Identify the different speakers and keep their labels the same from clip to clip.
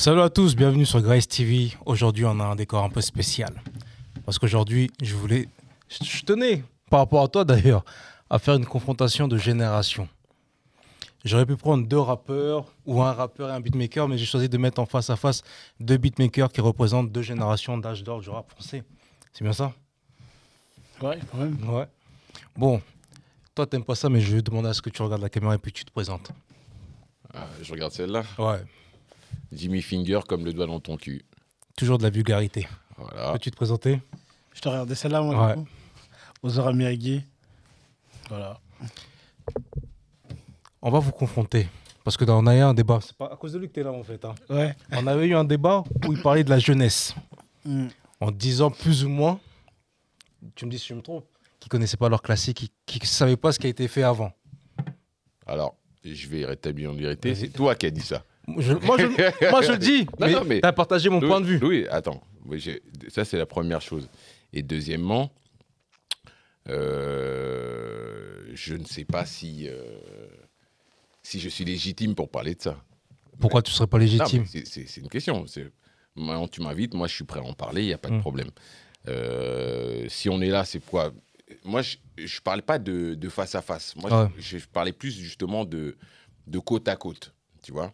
Speaker 1: Salut à tous, bienvenue sur Grace TV. Aujourd'hui, on a un décor un peu spécial. Parce qu'aujourd'hui, je voulais. Je tenais, par rapport à toi d'ailleurs, à faire une confrontation de génération. J'aurais pu prendre deux rappeurs ou un rappeur et un beatmaker, mais j'ai choisi de mettre en face à face deux beatmakers qui représentent deux générations d'âge d'or du rap français. C'est bien ça?
Speaker 2: Ouais, quand même.
Speaker 1: Ouais. Bon, toi, t'aimes pas ça, mais je vais demander à ce que tu regardes la caméra et puis tu te présentes.
Speaker 3: Ah, je regarde celle-là.
Speaker 1: Ouais.
Speaker 3: Jimmy Finger comme le doigt dans ton cul.
Speaker 1: Toujours de la vulgarité.
Speaker 3: Voilà.
Speaker 1: Peux-tu te présenter?
Speaker 2: Je te regardais celle-là, moi,
Speaker 1: Ouais.
Speaker 2: Ozora Miyagi. Voilà.
Speaker 1: On va vous confronter. Parce que dans- on a eu un débat. C'est pas à cause de lui que tu es là, en fait. hein.
Speaker 2: Ouais.
Speaker 1: On avait eu un débat où il parlait de la jeunesse.
Speaker 2: Mm.
Speaker 1: En disant plus ou moins, tu me dis si je me trompe, qu'ils connaissaient pas leur classique, qui ne savaient pas ce qui a été fait avant.
Speaker 3: Alors, je vais rétablir en vérité. C'est toi qui as dit ça.
Speaker 1: Je- moi, je, moi, je le dis,
Speaker 3: Non,
Speaker 1: mais,
Speaker 3: non,
Speaker 1: partagé mon
Speaker 3: Louis-
Speaker 1: point de vue.
Speaker 3: Attends. Oui, j'ai- ça, c'est la première chose. Et deuxièmement, euh, je ne sais pas si, euh, si je suis légitime pour parler de ça.
Speaker 1: Pourquoi tu serais pas légitime?
Speaker 3: c'est- une question. Moi, tu m'invites, moi, je suis prêt à en parler, il n'y a pas de
Speaker 1: Mm.
Speaker 3: problème. Euh, si on est là, c'est quoi? Moi, je ne parle pas de, de face à face. Moi,
Speaker 1: Ouais.
Speaker 3: je, je parlais plus justement de, de côte à côte, tu vois?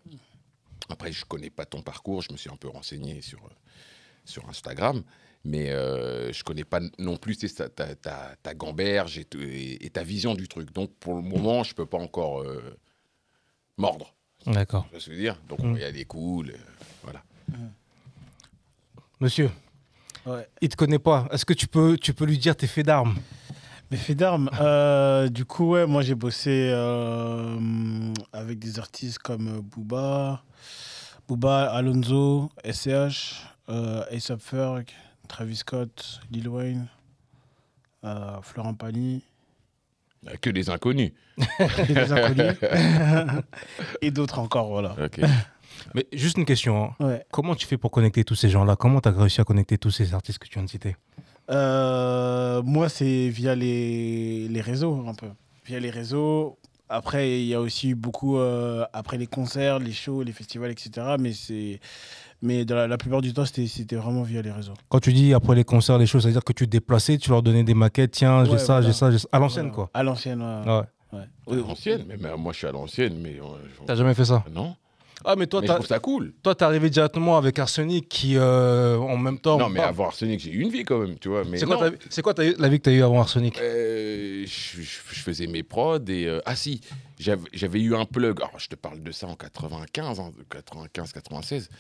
Speaker 3: Après, je connais pas ton parcours, je me suis un peu renseigné sur, euh, sur Instagram, mais euh, je connais pas non plus ta, ta, ta, ta gamberge et, t- et- et ta vision du truc. Donc, pour le moment, je peux pas encore euh, mordre.
Speaker 1: D'accord.
Speaker 3: Je veux dire? Donc,
Speaker 1: Mm.
Speaker 3: on va y aller cool. euh, voilà.
Speaker 1: Monsieur,
Speaker 2: Ouais.
Speaker 1: il te connaît pas. Est-ce que tu peux, tu peux lui dire tes faits d'armes?
Speaker 2: Mais fait d'armes. euh, du coup, ouais, moi, j'ai bossé euh, avec des artistes comme euh, Booba, Booba, Alonso, SCH, euh, A$AP Ferg, Travis Scott, Lil Wayne, euh, Florent Pagny,
Speaker 3: Euh, Que des inconnus.
Speaker 2: et des inconnus. et d'autres encore, voilà.
Speaker 1: Mais juste une question. hein.
Speaker 2: Ouais.
Speaker 1: Comment tu fais pour connecter tous ces gens-là? Comment tu as réussi à connecter tous ces artistes que tu viens de citer?
Speaker 2: Euh, moi, c'est via les, les réseaux, un peu. Via les réseaux. Après, il y a aussi eu beaucoup, euh, après les concerts, les shows, les festivals, etc. Mais, c'est, mais dans la, la plupart du temps, c'était, c'était vraiment via les réseaux.
Speaker 1: Quand tu dis après les concerts, les choses, c'est-à-dire que tu te déplaçais, tu leur donnais des maquettes, tiens, j'ai
Speaker 2: Ouais,
Speaker 1: ça,
Speaker 2: voilà.
Speaker 1: j'ai ça, j'ai ça. À l'ancienne,
Speaker 2: Voilà.
Speaker 1: quoi.
Speaker 2: À l'ancienne, ouais.
Speaker 1: Ouais.
Speaker 2: ouais.
Speaker 3: À l'ancienne, mais, mais moi je suis à l'ancienne, mais. euh,
Speaker 1: T'as jamais fait ça?
Speaker 3: Non.
Speaker 1: Ah, mais toi,
Speaker 3: mais je
Speaker 1: t'as-
Speaker 3: trouve ça cool.
Speaker 1: toi, t'es arrivé directement avec Arsenic qui, euh, en même temps.
Speaker 3: non, mais
Speaker 1: Bam.
Speaker 3: avant Arsenic, j'ai eu une vie quand même, tu vois. Mais
Speaker 1: C'est quoi, la vie que tu as eue avant Arsenic?
Speaker 3: Euh, je, je- je faisais mes prods et. euh, ah si, j'avais eu un plug. Alors, je te parle de ça en 95, hein, 95, 96.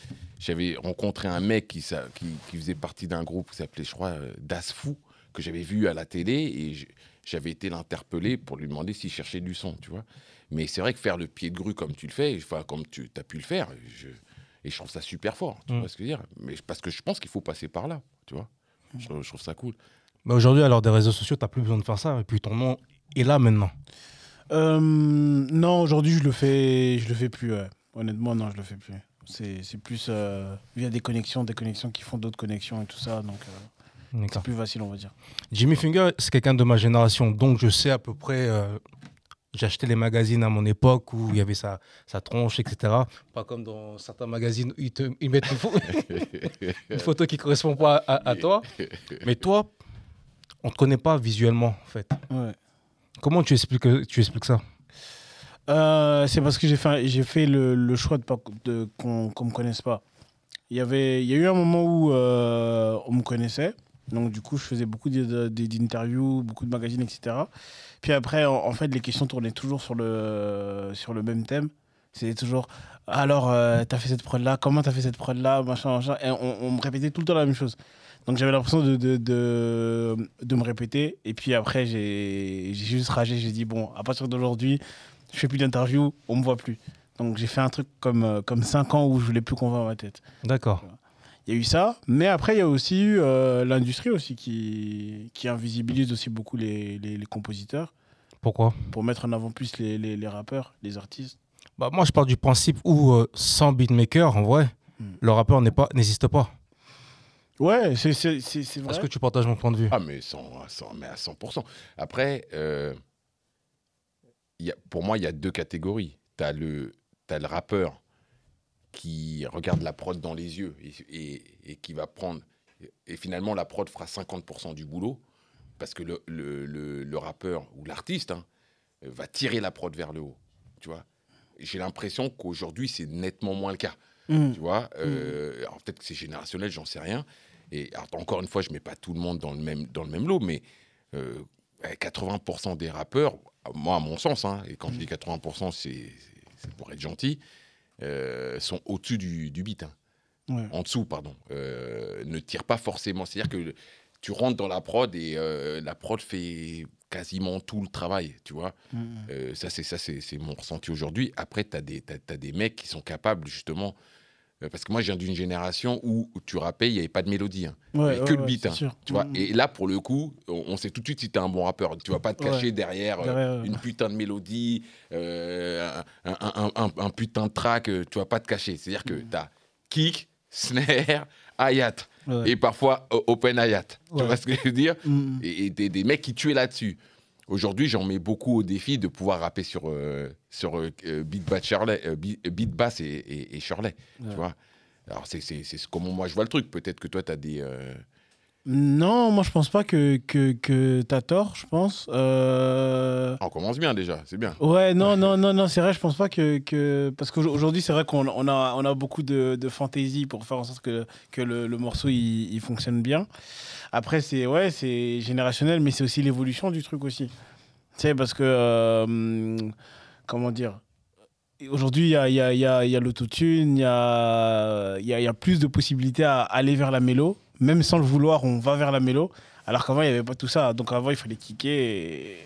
Speaker 3: J'avais rencontré un mec qui, qui, qui faisait partie d'un groupe qui s'appelait, je crois, Das Fou, que j'avais vu à la télé et j'avais été l'interpeller pour lui demander s'il cherchait du son, tu vois. Mais c'est vrai que faire le pied de grue comme tu le fais, enfin, comme tu as pu le faire, je, et je trouve ça super fort, tu
Speaker 1: Mm.
Speaker 3: vois ce que je veux dire? Mais parce que je pense qu'il faut passer par là, tu vois? Je, je trouve ça cool.
Speaker 1: Mais aujourd'hui, l'heure des réseaux sociaux, tu plus besoin de faire ça. Et puis ton nom est là maintenant.
Speaker 2: Euh, non, aujourd'hui, je le fais, je le fais plus. ouais. Honnêtement, non, je le fais plus. C'est, c'est plus euh, via des connexions, des connexions qui font d'autres connexions et tout ça. Donc, euh, c'est plus facile, on va dire.
Speaker 1: Jimmy Finger, c'est quelqu'un de ma génération, donc je sais à peu près. euh, acheté les magazines à mon époque où il y avait sa, sa tronche, etc. Pas comme dans certains magazines où ils, te, ils mettent une, pho- une photo qui correspond pas à, à toi. Mais toi, on te connaît pas visuellement, en fait.
Speaker 2: Ouais.
Speaker 1: Comment tu expliques, tu expliques ça?
Speaker 2: Euh, c'est parce que j'ai fait, j'ai fait le, le choix de de, qu'on ne me connaisse pas. Il y, avait, il y a eu un moment où euh, on me connaissait. Donc, du coup, je faisais beaucoup d'interviews, beaucoup de magazines, etc. Puis après, en, en fait, les questions tournaient toujours sur le, sur le même thème. C'était toujours alors, euh, t'as fait cette prod-là, comment t'as fait cette prod-là, machin, machin. Et on, on me répétait tout le temps la même chose. Donc, j'avais l'impression de, de, de, de me répéter. Et puis après, j'ai juste ragé. J'ai dit bon, à partir d'aujourd'hui, je fais plus d'interviews, on me voit plus. Donc j'ai fait un truc comme, euh, comme 5 ans où je voulais plus qu'on voit ma tête.
Speaker 1: D'accord.
Speaker 2: Il y a eu ça, mais après il y a aussi eu euh, l'industrie aussi qui, qui invisibilise aussi beaucoup les, les, les compositeurs
Speaker 1: Pourquoi?
Speaker 2: Pour mettre en avant plus les, les, les rappeurs, les artistes.
Speaker 1: bah, Moi, je pars du principe où, euh, sans beatmaker, en vrai,
Speaker 2: Hmm.
Speaker 1: le rappeur n'existe pas.
Speaker 2: Ouais, c'est c'est- c'est- c'est vrai.
Speaker 1: Est-ce que tu partages mon point de vue?
Speaker 3: Ah, mais, 100, à 100 mais à 100%. Après, euh, il y a, pour moi, il y a deux catégories. Tu as, le t'as le rappeur qui regarde la prod dans les yeux et, et- et qui va prendre. Et finalement, la prod fera 50% du boulot parce que le, le- le- le rappeur ou l'artiste hein, va tirer la prod vers le haut. Tu vois J'ai l'impression qu'aujourd'hui, c'est nettement moins le cas.
Speaker 2: Mm.
Speaker 3: Tu vois Euh, alors peut-être que c'est générationnel, j'en sais rien. Et alors, encore une fois, je mets pas tout le monde dans le même, dans le même lot, mais euh, ouais, 80% des rappeurs, moi, à mon sens, hein, et quand je dis 80%, c'est c'est pour être gentil, euh, sont au-dessus du, du beat. hein.
Speaker 2: Ouais.
Speaker 3: En dessous, pardon. Euh, ne tirent pas forcément. C'est-à-dire que tu rentres dans la prod et euh, la prod fait quasiment tout le travail, tu vois.
Speaker 2: Mm.
Speaker 3: Euh, ça, c'est ça, c'est c'est mon ressenti aujourd'hui. Après, tu as, des mecs qui sont capables, justement. Euh, parce que moi, je viens d'une génération où, où tu rappais, il n'y avait pas de mélodie. hein.
Speaker 2: Ouais, ouais,
Speaker 3: que le beat, hein. Tu vois.
Speaker 2: Mm.
Speaker 3: Et là, pour le coup, on, on sait tout de suite si tu es un bon rappeur. Tu vas pas te cacher derrière, euh, une putain de mélodie, euh, un, un- un- un- un putain de track. euh, tu vas pas te cacher. C'est-à-dire que
Speaker 2: Mm.
Speaker 3: tu as kick, snare, hi-hat. Et parfois open hi-hat. Tu vois ce que je veux dire?
Speaker 2: Mm.
Speaker 3: et, et des, des mecs qui tuaient là-dessus. Aujourd'hui, j'en mets beaucoup au défi de pouvoir rapper sur, euh, sur euh, euh, beat, bass Shirley, euh, beat, beat bass et, et, et Shirley.
Speaker 2: Ouais.
Speaker 3: Tu vois Alors, c'est c'est- c'est comment moi je vois le truc. Peut-être que toi, tu as des.
Speaker 2: Non, moi je pense pas que, que, que t'as tort, je pense. Euh,
Speaker 3: on commence bien déjà, c'est bien.
Speaker 2: Ouais, non, non, non, non, c'est vrai, je pense pas que. que... Parce qu'aujourd'hui, c'est vrai qu'on on a, on a beaucoup de, de fantaisie pour faire en sorte que, que le, le morceau il, il fonctionne bien. Après, c'est ouais, c'est générationnel, mais c'est aussi l'évolution du truc aussi. Tu sais, parce que. euh, comment dire Aujourd'hui, il y a, y a, y a, y a l'autotune, il y a, y, a, il y a plus de possibilités à aller vers la mélo. Même sans le vouloir, on va vers la mélo. Alors qu'avant, il n'y avait pas tout ça. Donc avant, il fallait kicker. Et...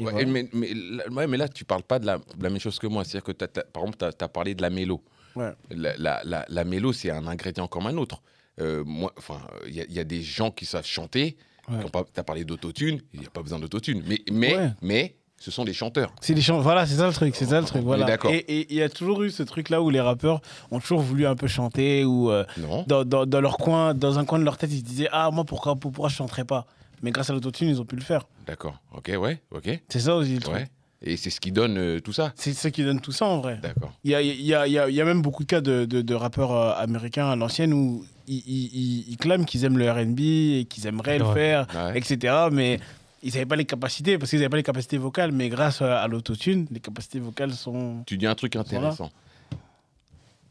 Speaker 2: Et
Speaker 3: Ouais,
Speaker 2: voilà.
Speaker 3: mais, mais, là- ouais, mais là, tu parles pas de la, de la même chose que moi. C'est-à-dire que, par exemple, tu as, parlé de la mélo.
Speaker 2: Ouais.
Speaker 3: La, la, la, la mélo, c'est un ingrédient comme un autre. Euh, moi, enfin, il y, a- il y a des gens qui savent chanter.
Speaker 2: Ouais.
Speaker 3: Tu as parlé d'autotune, il n'y a pas besoin d'autotune. Mais, mais, mais ce sont des chanteurs.
Speaker 2: C'est des chants. Voilà, c'est ça le truc. C'est ça le truc. Voilà. Et il y a toujours eu ce truc-là où les rappeurs ont toujours voulu un peu chanter ou euh, dans, dans, dans leur coin, dans un coin de leur tête, ils se disaient ah moi pourquoi pourquoi je chanterais pas? Mais grâce à l'autotune, ils ont pu le faire.
Speaker 3: D'accord. Ok, ouais, ok.
Speaker 2: C'est ça aussi le truc.
Speaker 3: Ouais. Et c'est ce qui donne euh, tout ça.
Speaker 2: C'est ce qui donne tout ça en vrai.
Speaker 3: D'accord.
Speaker 2: Il y a, il y, a, il y, a, il y a même beaucoup de cas de, de, de rappeurs euh, américains à l'ancienne où ils, ils, ils- ils clament qu'ils aiment le RB et qu'ils aimeraient le faire,
Speaker 3: Ouais.
Speaker 2: etc. Mais ils n'avaient pas les capacités parce qu'ils n'avaient pas les capacités vocales. Mais grâce à à l'autotune, les capacités vocales sont.
Speaker 3: Tu dis un truc intéressant.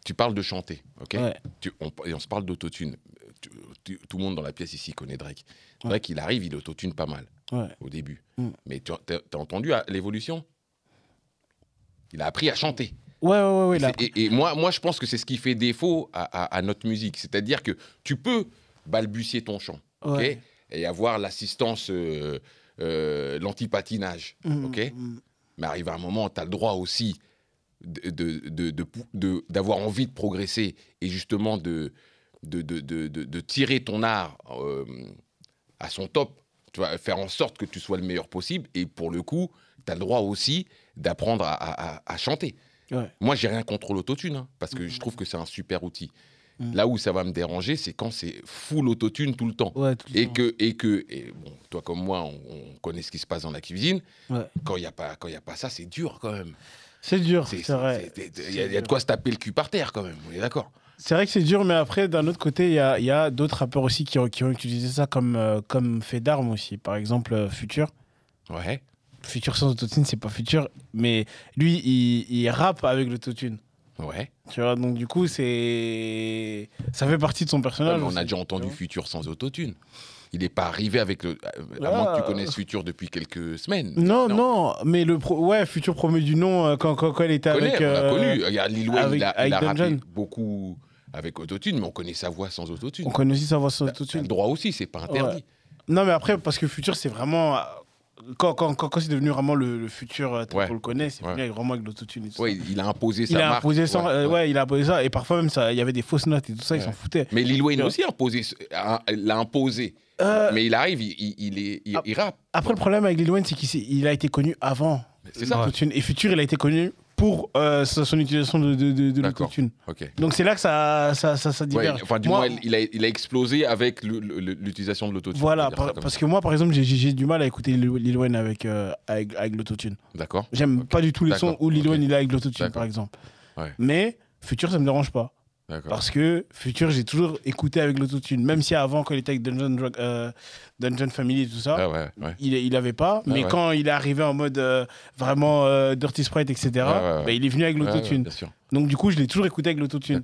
Speaker 3: Tu parles de chanter, ok
Speaker 2: Ouais.
Speaker 3: Tu- on, et on se parle d'autotune. Tu- tu- Tout le monde dans la pièce ici connaît Drake.
Speaker 2: Ouais.
Speaker 3: Drake, il arrive, il autotune pas mal
Speaker 2: Ouais.
Speaker 3: au début.
Speaker 2: Mm.
Speaker 3: Mais tu as, entendu ah, l'évolution? Il a appris à chanter.
Speaker 2: Ouais, ouais, ouais.
Speaker 3: Et, et moi, moi, je pense que c'est ce qui fait défaut à, à- à notre musique. C'est-à-dire que tu peux balbutier ton chant, ok
Speaker 2: Ouais.
Speaker 3: Et avoir l'assistance, euh, euh, l'antipatinage,
Speaker 2: Mm,
Speaker 3: ok?
Speaker 2: mm,
Speaker 3: mais arrive un moment, tu as le droit aussi de- de- de- de- de- d'avoir envie de progresser et justement de, de, tirer ton art euh, à son top. Tu vas faire en sorte que tu sois le meilleur possible. Et pour le coup, tu as le droit aussi d'apprendre à, à- à- à chanter.
Speaker 2: Ouais.
Speaker 3: Moi, j'ai rien contre l'autotune, hein, parce que je trouve que c'est un super outil.
Speaker 2: Mhm.
Speaker 3: Là où ça va me déranger, c'est quand c'est full autotune tout le temps.
Speaker 2: Ouais, tout le
Speaker 3: Et
Speaker 2: temps.
Speaker 3: que, et que et bon, toi comme moi, on, on connaît ce qui se passe dans la cuisine.
Speaker 2: Ouais.
Speaker 3: Quand il n'y a, pas- quand il y a pas ça, c'est dur quand même.
Speaker 2: C'est dur,
Speaker 3: C'est-
Speaker 2: vrai.
Speaker 3: Il y, a- il y a de quoi se taper le cul par terre quand même, on est d'accord.
Speaker 2: C'est vrai que c'est dur, mais après, d'un autre côté, il y a, a d'autres rappeurs aussi qui ont, qui ont utilisé ça comme, euh, comme fait d'armes aussi. Par exemple, euh, Future.
Speaker 3: Ouais.
Speaker 2: Future sans autotune, c'est pas Future, mais lui, il, il rappe avec l'autotune.
Speaker 3: Ouais.
Speaker 2: Tu vois, donc du coup, c'est. Ça fait partie de son personnage.
Speaker 3: on a déjà entendu. Futur sans autotune. Il n'est pas arrivé avec le. À moins que tu connaisses Futur depuis quelques semaines.
Speaker 2: Non, non, mais le pro... ouais, Future promet du nom euh, quand, quand, quand elle était
Speaker 3: On connaît,
Speaker 2: avec.
Speaker 3: on a
Speaker 2: euh,
Speaker 3: connu. Regarde, Lil Wayne,
Speaker 2: avec-
Speaker 3: il a, il
Speaker 2: avec
Speaker 3: a rappé
Speaker 2: Dungeon.
Speaker 3: beaucoup avec autotune, mais on connaît sa voix sans autotune.
Speaker 2: On connaît aussi sa voix sans autotune.
Speaker 3: le droit aussi, c'est pas interdit.
Speaker 2: Non, mais après, parce que Future, c'est vraiment. Euh, Quand, quand, quand, quand c'est devenu vraiment le, le futur euh, tel
Speaker 3: Ouais.
Speaker 2: qu'on le connaît, c'est
Speaker 3: Ouais.
Speaker 2: vraiment avec l'autotune ça.
Speaker 3: il, il a imposé
Speaker 2: Il
Speaker 3: sa
Speaker 2: a
Speaker 3: marque.
Speaker 2: imposé ça,
Speaker 3: Ouais,
Speaker 2: euh,
Speaker 3: ouais.
Speaker 2: ouais, il a imposé ça, et parfois même ça, il y avait des fausses notes et tout ça, ils s'en foutaient.
Speaker 3: Mais Lil Wayne aussi a imposé, a- l'a imposé.
Speaker 2: Euh,
Speaker 3: Mais il arrive, il, il, il est, il, il rappe.
Speaker 2: Après, le problème avec Lil Wayne, c'est qu'il il a été connu avant
Speaker 3: C'est ça.
Speaker 2: et Future, il a été connu pour euh, son utilisation de, de, de, de l'autotune. Donc c'est là que ça, ça, ça, ça
Speaker 3: Ouais,
Speaker 2: diverge.
Speaker 3: enfin, du
Speaker 2: Moi-
Speaker 3: moins, il a, il a explosé avec l'utilisation de l'autotune.
Speaker 2: Voilà, par- parce que moi, par exemple, j'ai- du mal à écouter Lil Wayne avec, euh, avec, avec l'autotune.
Speaker 3: D'accord.
Speaker 2: J'aime pas du tout les sons où Lil. Wayne il est avec l'autotune, par exemple.
Speaker 3: Ouais.
Speaker 2: Mais Futur, ça me dérange pas. Parce que Futur, j'ai toujours écouté avec l'autotune. Même si avant, quand il était avec Dungeon, Drug- euh, Dungeon Family et tout ça,
Speaker 3: Ah ouais, ouais.
Speaker 2: il, il avait pas. mais
Speaker 3: ouais.
Speaker 2: quand il est arrivé en mode euh, vraiment euh, Dirty Sprite, etc.,
Speaker 3: ouais, ouais.
Speaker 2: bah, il est venu avec l'autotune. Donc, du coup, je l'ai toujours écouté avec l'autotune.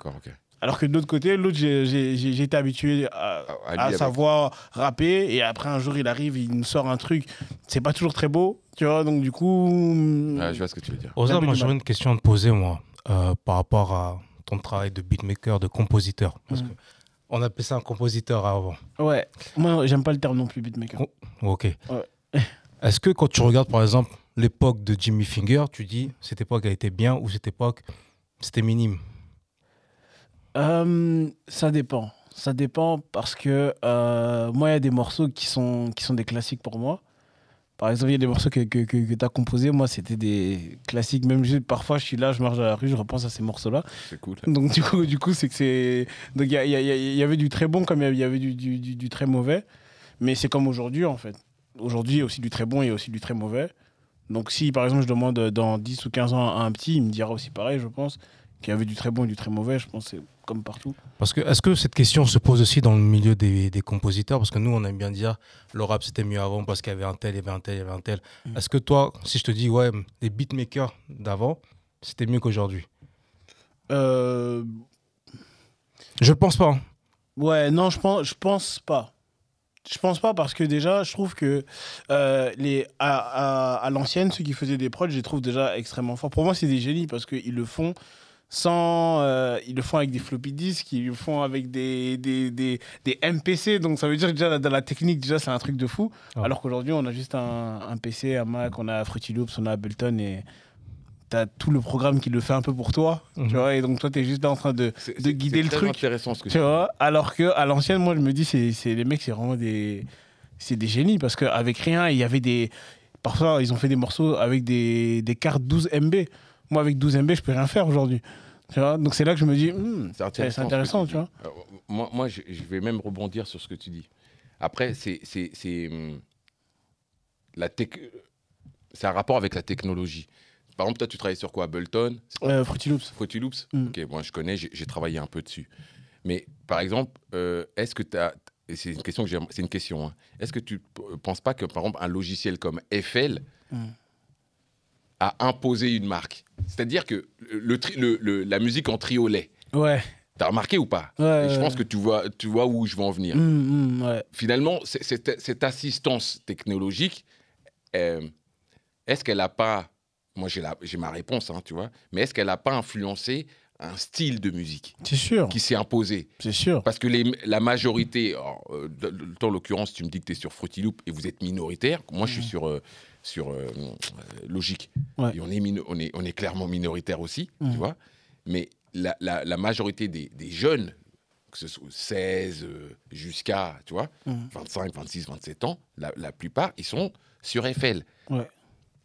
Speaker 2: Alors que de l'autre côté, l'autre, j'ai- été habitué à,
Speaker 3: Ah, à
Speaker 2: à savoir rapper. Et après, un jour, il arrive, il nous sort un truc. C'est pas toujours très beau, tu vois. Donc, du coup.
Speaker 3: Je vois ce que tu veux dire.
Speaker 2: Peu
Speaker 1: moi j'aurais une question à te poser, moi, euh, par rapport à travail de beatmaker, de compositeur. Parce
Speaker 2: Mhm.
Speaker 1: que on appelait ça un compositeur avant.
Speaker 2: Ouais. Moi, j'aime pas le terme non plus, beatmaker.
Speaker 1: Oh. Ok.
Speaker 2: Ouais.
Speaker 1: Est-ce que quand tu regardes, par exemple, l'époque de Jimmy Finger, tu dis cette époque a été bien ou cette époque c'était minime?
Speaker 2: Euh, ça dépend. Ça dépend parce que euh, moi, il y a des morceaux qui sont, qui sont des classiques pour moi. Par exemple, il y a des morceaux que, que, que, tu as composés. Moi, c'était des classiques. Même juste, parfois, je suis là, je marche dans la rue, je repense à ces morceaux-là.
Speaker 3: C'est cool.
Speaker 2: Donc, du coup, du coup c'est que c'est. Donc, il y, y, y avait du très bon comme il y avait du, du, du, du très mauvais. Mais c'est comme aujourd'hui, en fait. Aujourd'hui, il y a aussi du très bon et aussi du très mauvais. Donc, si, par exemple, je demande dans 10 ou 15 ans à un petit, il me dira aussi pareil, je pense. Qu'il y avait du très bon et du très mauvais. Je pense comme partout.
Speaker 1: Parce que est-ce que cette question se pose aussi dans le milieu des, des compositeurs? Parce que nous, on aime bien dire le rap c'était mieux avant parce qu'il y avait un tel, il y avait un tel, il y avait un tel.
Speaker 2: Mm.
Speaker 1: Est-ce que toi, si je te dis ouais, les beatmakers d'avant, c'était mieux qu'aujourd'hui?
Speaker 2: Euh,
Speaker 1: Je ne pense pas. hein.
Speaker 2: Ouais, non, je pense, je pense pas. Je pense pas parce que déjà, je trouve que euh, les, à, à, à l'ancienne, ceux qui faisaient des prods, je les trouve déjà extrêmement forts. Pour moi, c'est des génies parce qu'ils le font sans. euh, ils le font avec des floppy disks, ils le font avec des, des, des, des MPC. Donc ça veut dire que déjà, dans la technique, déjà, c'est un truc de fou.
Speaker 1: Ah.
Speaker 2: Alors qu'aujourd'hui, on a juste un, un PC, un Mac, on a Fruity Loops, on a Ableton et. T'as tout le programme qui le fait un peu pour toi,
Speaker 1: Mhm.
Speaker 2: tu vois, et donc toi, t'es juste là en train de,
Speaker 3: C'est-
Speaker 2: de
Speaker 3: c'est-
Speaker 2: guider
Speaker 3: c'est
Speaker 2: le
Speaker 3: très
Speaker 2: truc.
Speaker 3: intéressant ce que
Speaker 2: Tu vois, alors que à l'ancienne, moi, je me dis, c'est c'est- les mecs, c'est vraiment des, c'est des génies parce qu'avec rien, il y avait des. Parfois, ils ont fait des morceaux avec des, des cartes 12 MB. Moi, avec 12 MB, je peux rien faire aujourd'hui. Tu vois, donc c'est là que je me dis, hmm, c'est intéressant,
Speaker 3: ce
Speaker 2: tu vois.
Speaker 3: Euh, moi, moi je, je vais même rebondir sur ce que tu dis. Après, c'est hum, la tech- c'est un rapport avec la technologie. Par exemple, toi, tu travailles sur quoi? Ableton?
Speaker 2: Euh, Fruity Loops.
Speaker 3: Fruity Loops?
Speaker 2: Mm.
Speaker 3: Ok, moi je connais, j'ai travaillé un peu dessus. Mais par exemple, euh, est-ce que tu as. C'est une question que c'est une question. hein. Est-ce que tu penses pas que par exemple un logiciel comme FL
Speaker 2: Mm.
Speaker 3: A imposé une marque C'est-à-dire que le, tri- le- le- la musique en triolet,
Speaker 2: Ouais.
Speaker 3: t'as remarqué ou pas
Speaker 2: Ouais,
Speaker 3: Je pense que tu vois, tu vois où je veux en venir.
Speaker 2: Hmm, ouais.
Speaker 3: Finalement, cette, cette assistance technologique, euh, est-ce qu'elle n'a pas, moi j'ai ma réponse, hein, tu vois, mais est-ce qu'elle n'a pas influencé un style de musique
Speaker 2: C'est sûr.
Speaker 3: qui s'est imposé?
Speaker 2: C'est sûr.
Speaker 3: Parce que les- la majorité, alors, euh, en l'occurrence, tu me dis que tu es sur Fruity Loop et vous êtes minoritaire. Moi, je suis sur, euh, sur euh, euh, Logique.
Speaker 2: Ouais.
Speaker 3: Et on est, on, est, on est clairement minoritaire aussi, tu vois. Mais la, la- la majorité des, des jeunes, que ce soit 16 euh, jusqu'à, tu vois,
Speaker 2: Mhm.
Speaker 3: 25, 26, 27 ans, la, la plupart, ils sont sur.
Speaker 2: Ouais.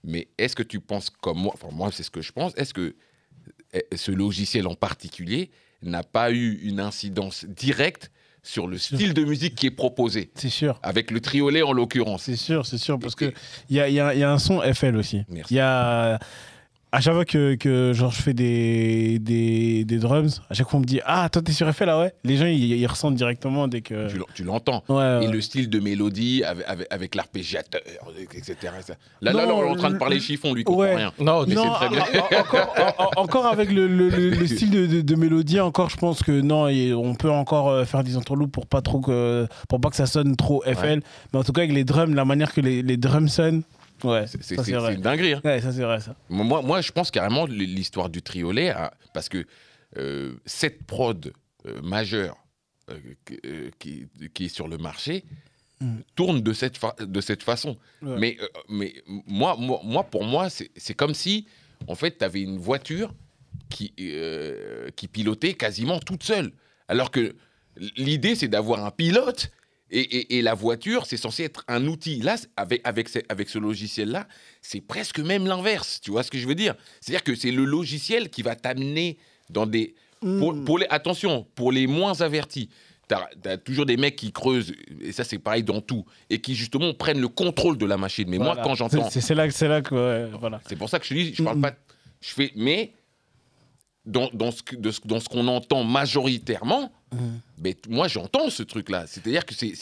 Speaker 3: Mais est-ce que tu penses comme moi, enfin moi c'est ce que je pense, est-ce que ce logiciel en particulier n'a pas eu une incidence directe sur le style de musique qui est proposé
Speaker 2: C'est sûr.
Speaker 3: avec le triolet en l'occurrence
Speaker 2: C'est sûr, c'est sûr. Parce qu'il y a, y a- y a un son FL aussi.
Speaker 3: Merci.
Speaker 2: Il y a. À chaque fois que, que genre, je fais des, des, des drums, à chaque fois on me dit Ah, toi t'es sur FL, ah ouais Les gens ils, ils ressentent directement dès que.
Speaker 3: Tu l'en- tu l'entends.
Speaker 2: Ouais, ouais.
Speaker 3: Et le style de mélodie avec, avec, avec l'arpégiateur, etc. Là, là,
Speaker 2: Non,
Speaker 3: là, on est en train de
Speaker 2: le-
Speaker 3: parler chiffon, lui, il comprend
Speaker 2: Ouais.
Speaker 3: rien.
Speaker 1: Non,
Speaker 3: Mais
Speaker 2: non,
Speaker 3: c'est très bien.
Speaker 2: en- en- encore, en- en- encore avec le, le- le- le style de, de- de mélodie, encore, je pense que non, et on peut encore euh, faire des entreloups pour pas trop que, pour pas que ça sonne trop FL. Mais en tout cas, avec les drums, la manière que les, les drums sonnent, ouais,
Speaker 3: C'est-
Speaker 2: ça
Speaker 3: C'est
Speaker 2: c'est
Speaker 3: c'est
Speaker 2: vrai.
Speaker 3: une dinguerie. hein.
Speaker 2: Ouais, ça c'est vrai, ça.
Speaker 3: Moi, moi, je pense carrément l'histoire du triolet, hein, parce que euh, cette prod euh, majeure euh, qui- euh, qui, qui est sur le marché
Speaker 2: Mm.
Speaker 3: tourne de cette, fa- de cette façon.
Speaker 2: Ouais.
Speaker 3: Mais, euh, mais moi, moi, moi, pour moi, c'est c'est comme si, en fait, tu avais une voiture qui, euh, qui pilotait quasiment toute seule. Alors que l'idée, c'est d'avoir un pilote. Et, et- et la voiture, c'est censé être un outil. Là, avec, avec, ce, avec ce logiciel-là, c'est presque même l'inverse. Tu vois ce que je veux dire? C'est-à-dire que c'est le logiciel qui va t'amener dans des. Pour,
Speaker 2: Mm.
Speaker 3: pour les, attention, pour les moins avertis, tu as, toujours des mecs qui creusent, et ça c'est pareil dans tout, et qui justement prennent le contrôle de la machine. Mais moi, quand j'entends.
Speaker 2: C'est là, que- c'est là que. ouais, voilà.
Speaker 3: C'est pour ça que je te dis, je parle
Speaker 2: Mm.
Speaker 3: pas. Je fais. Mais dans, dans ce, de ce- dans ce qu'on entend majoritairement, mais t- moi j'entends ce truc-là. C'est-à-dire que c'est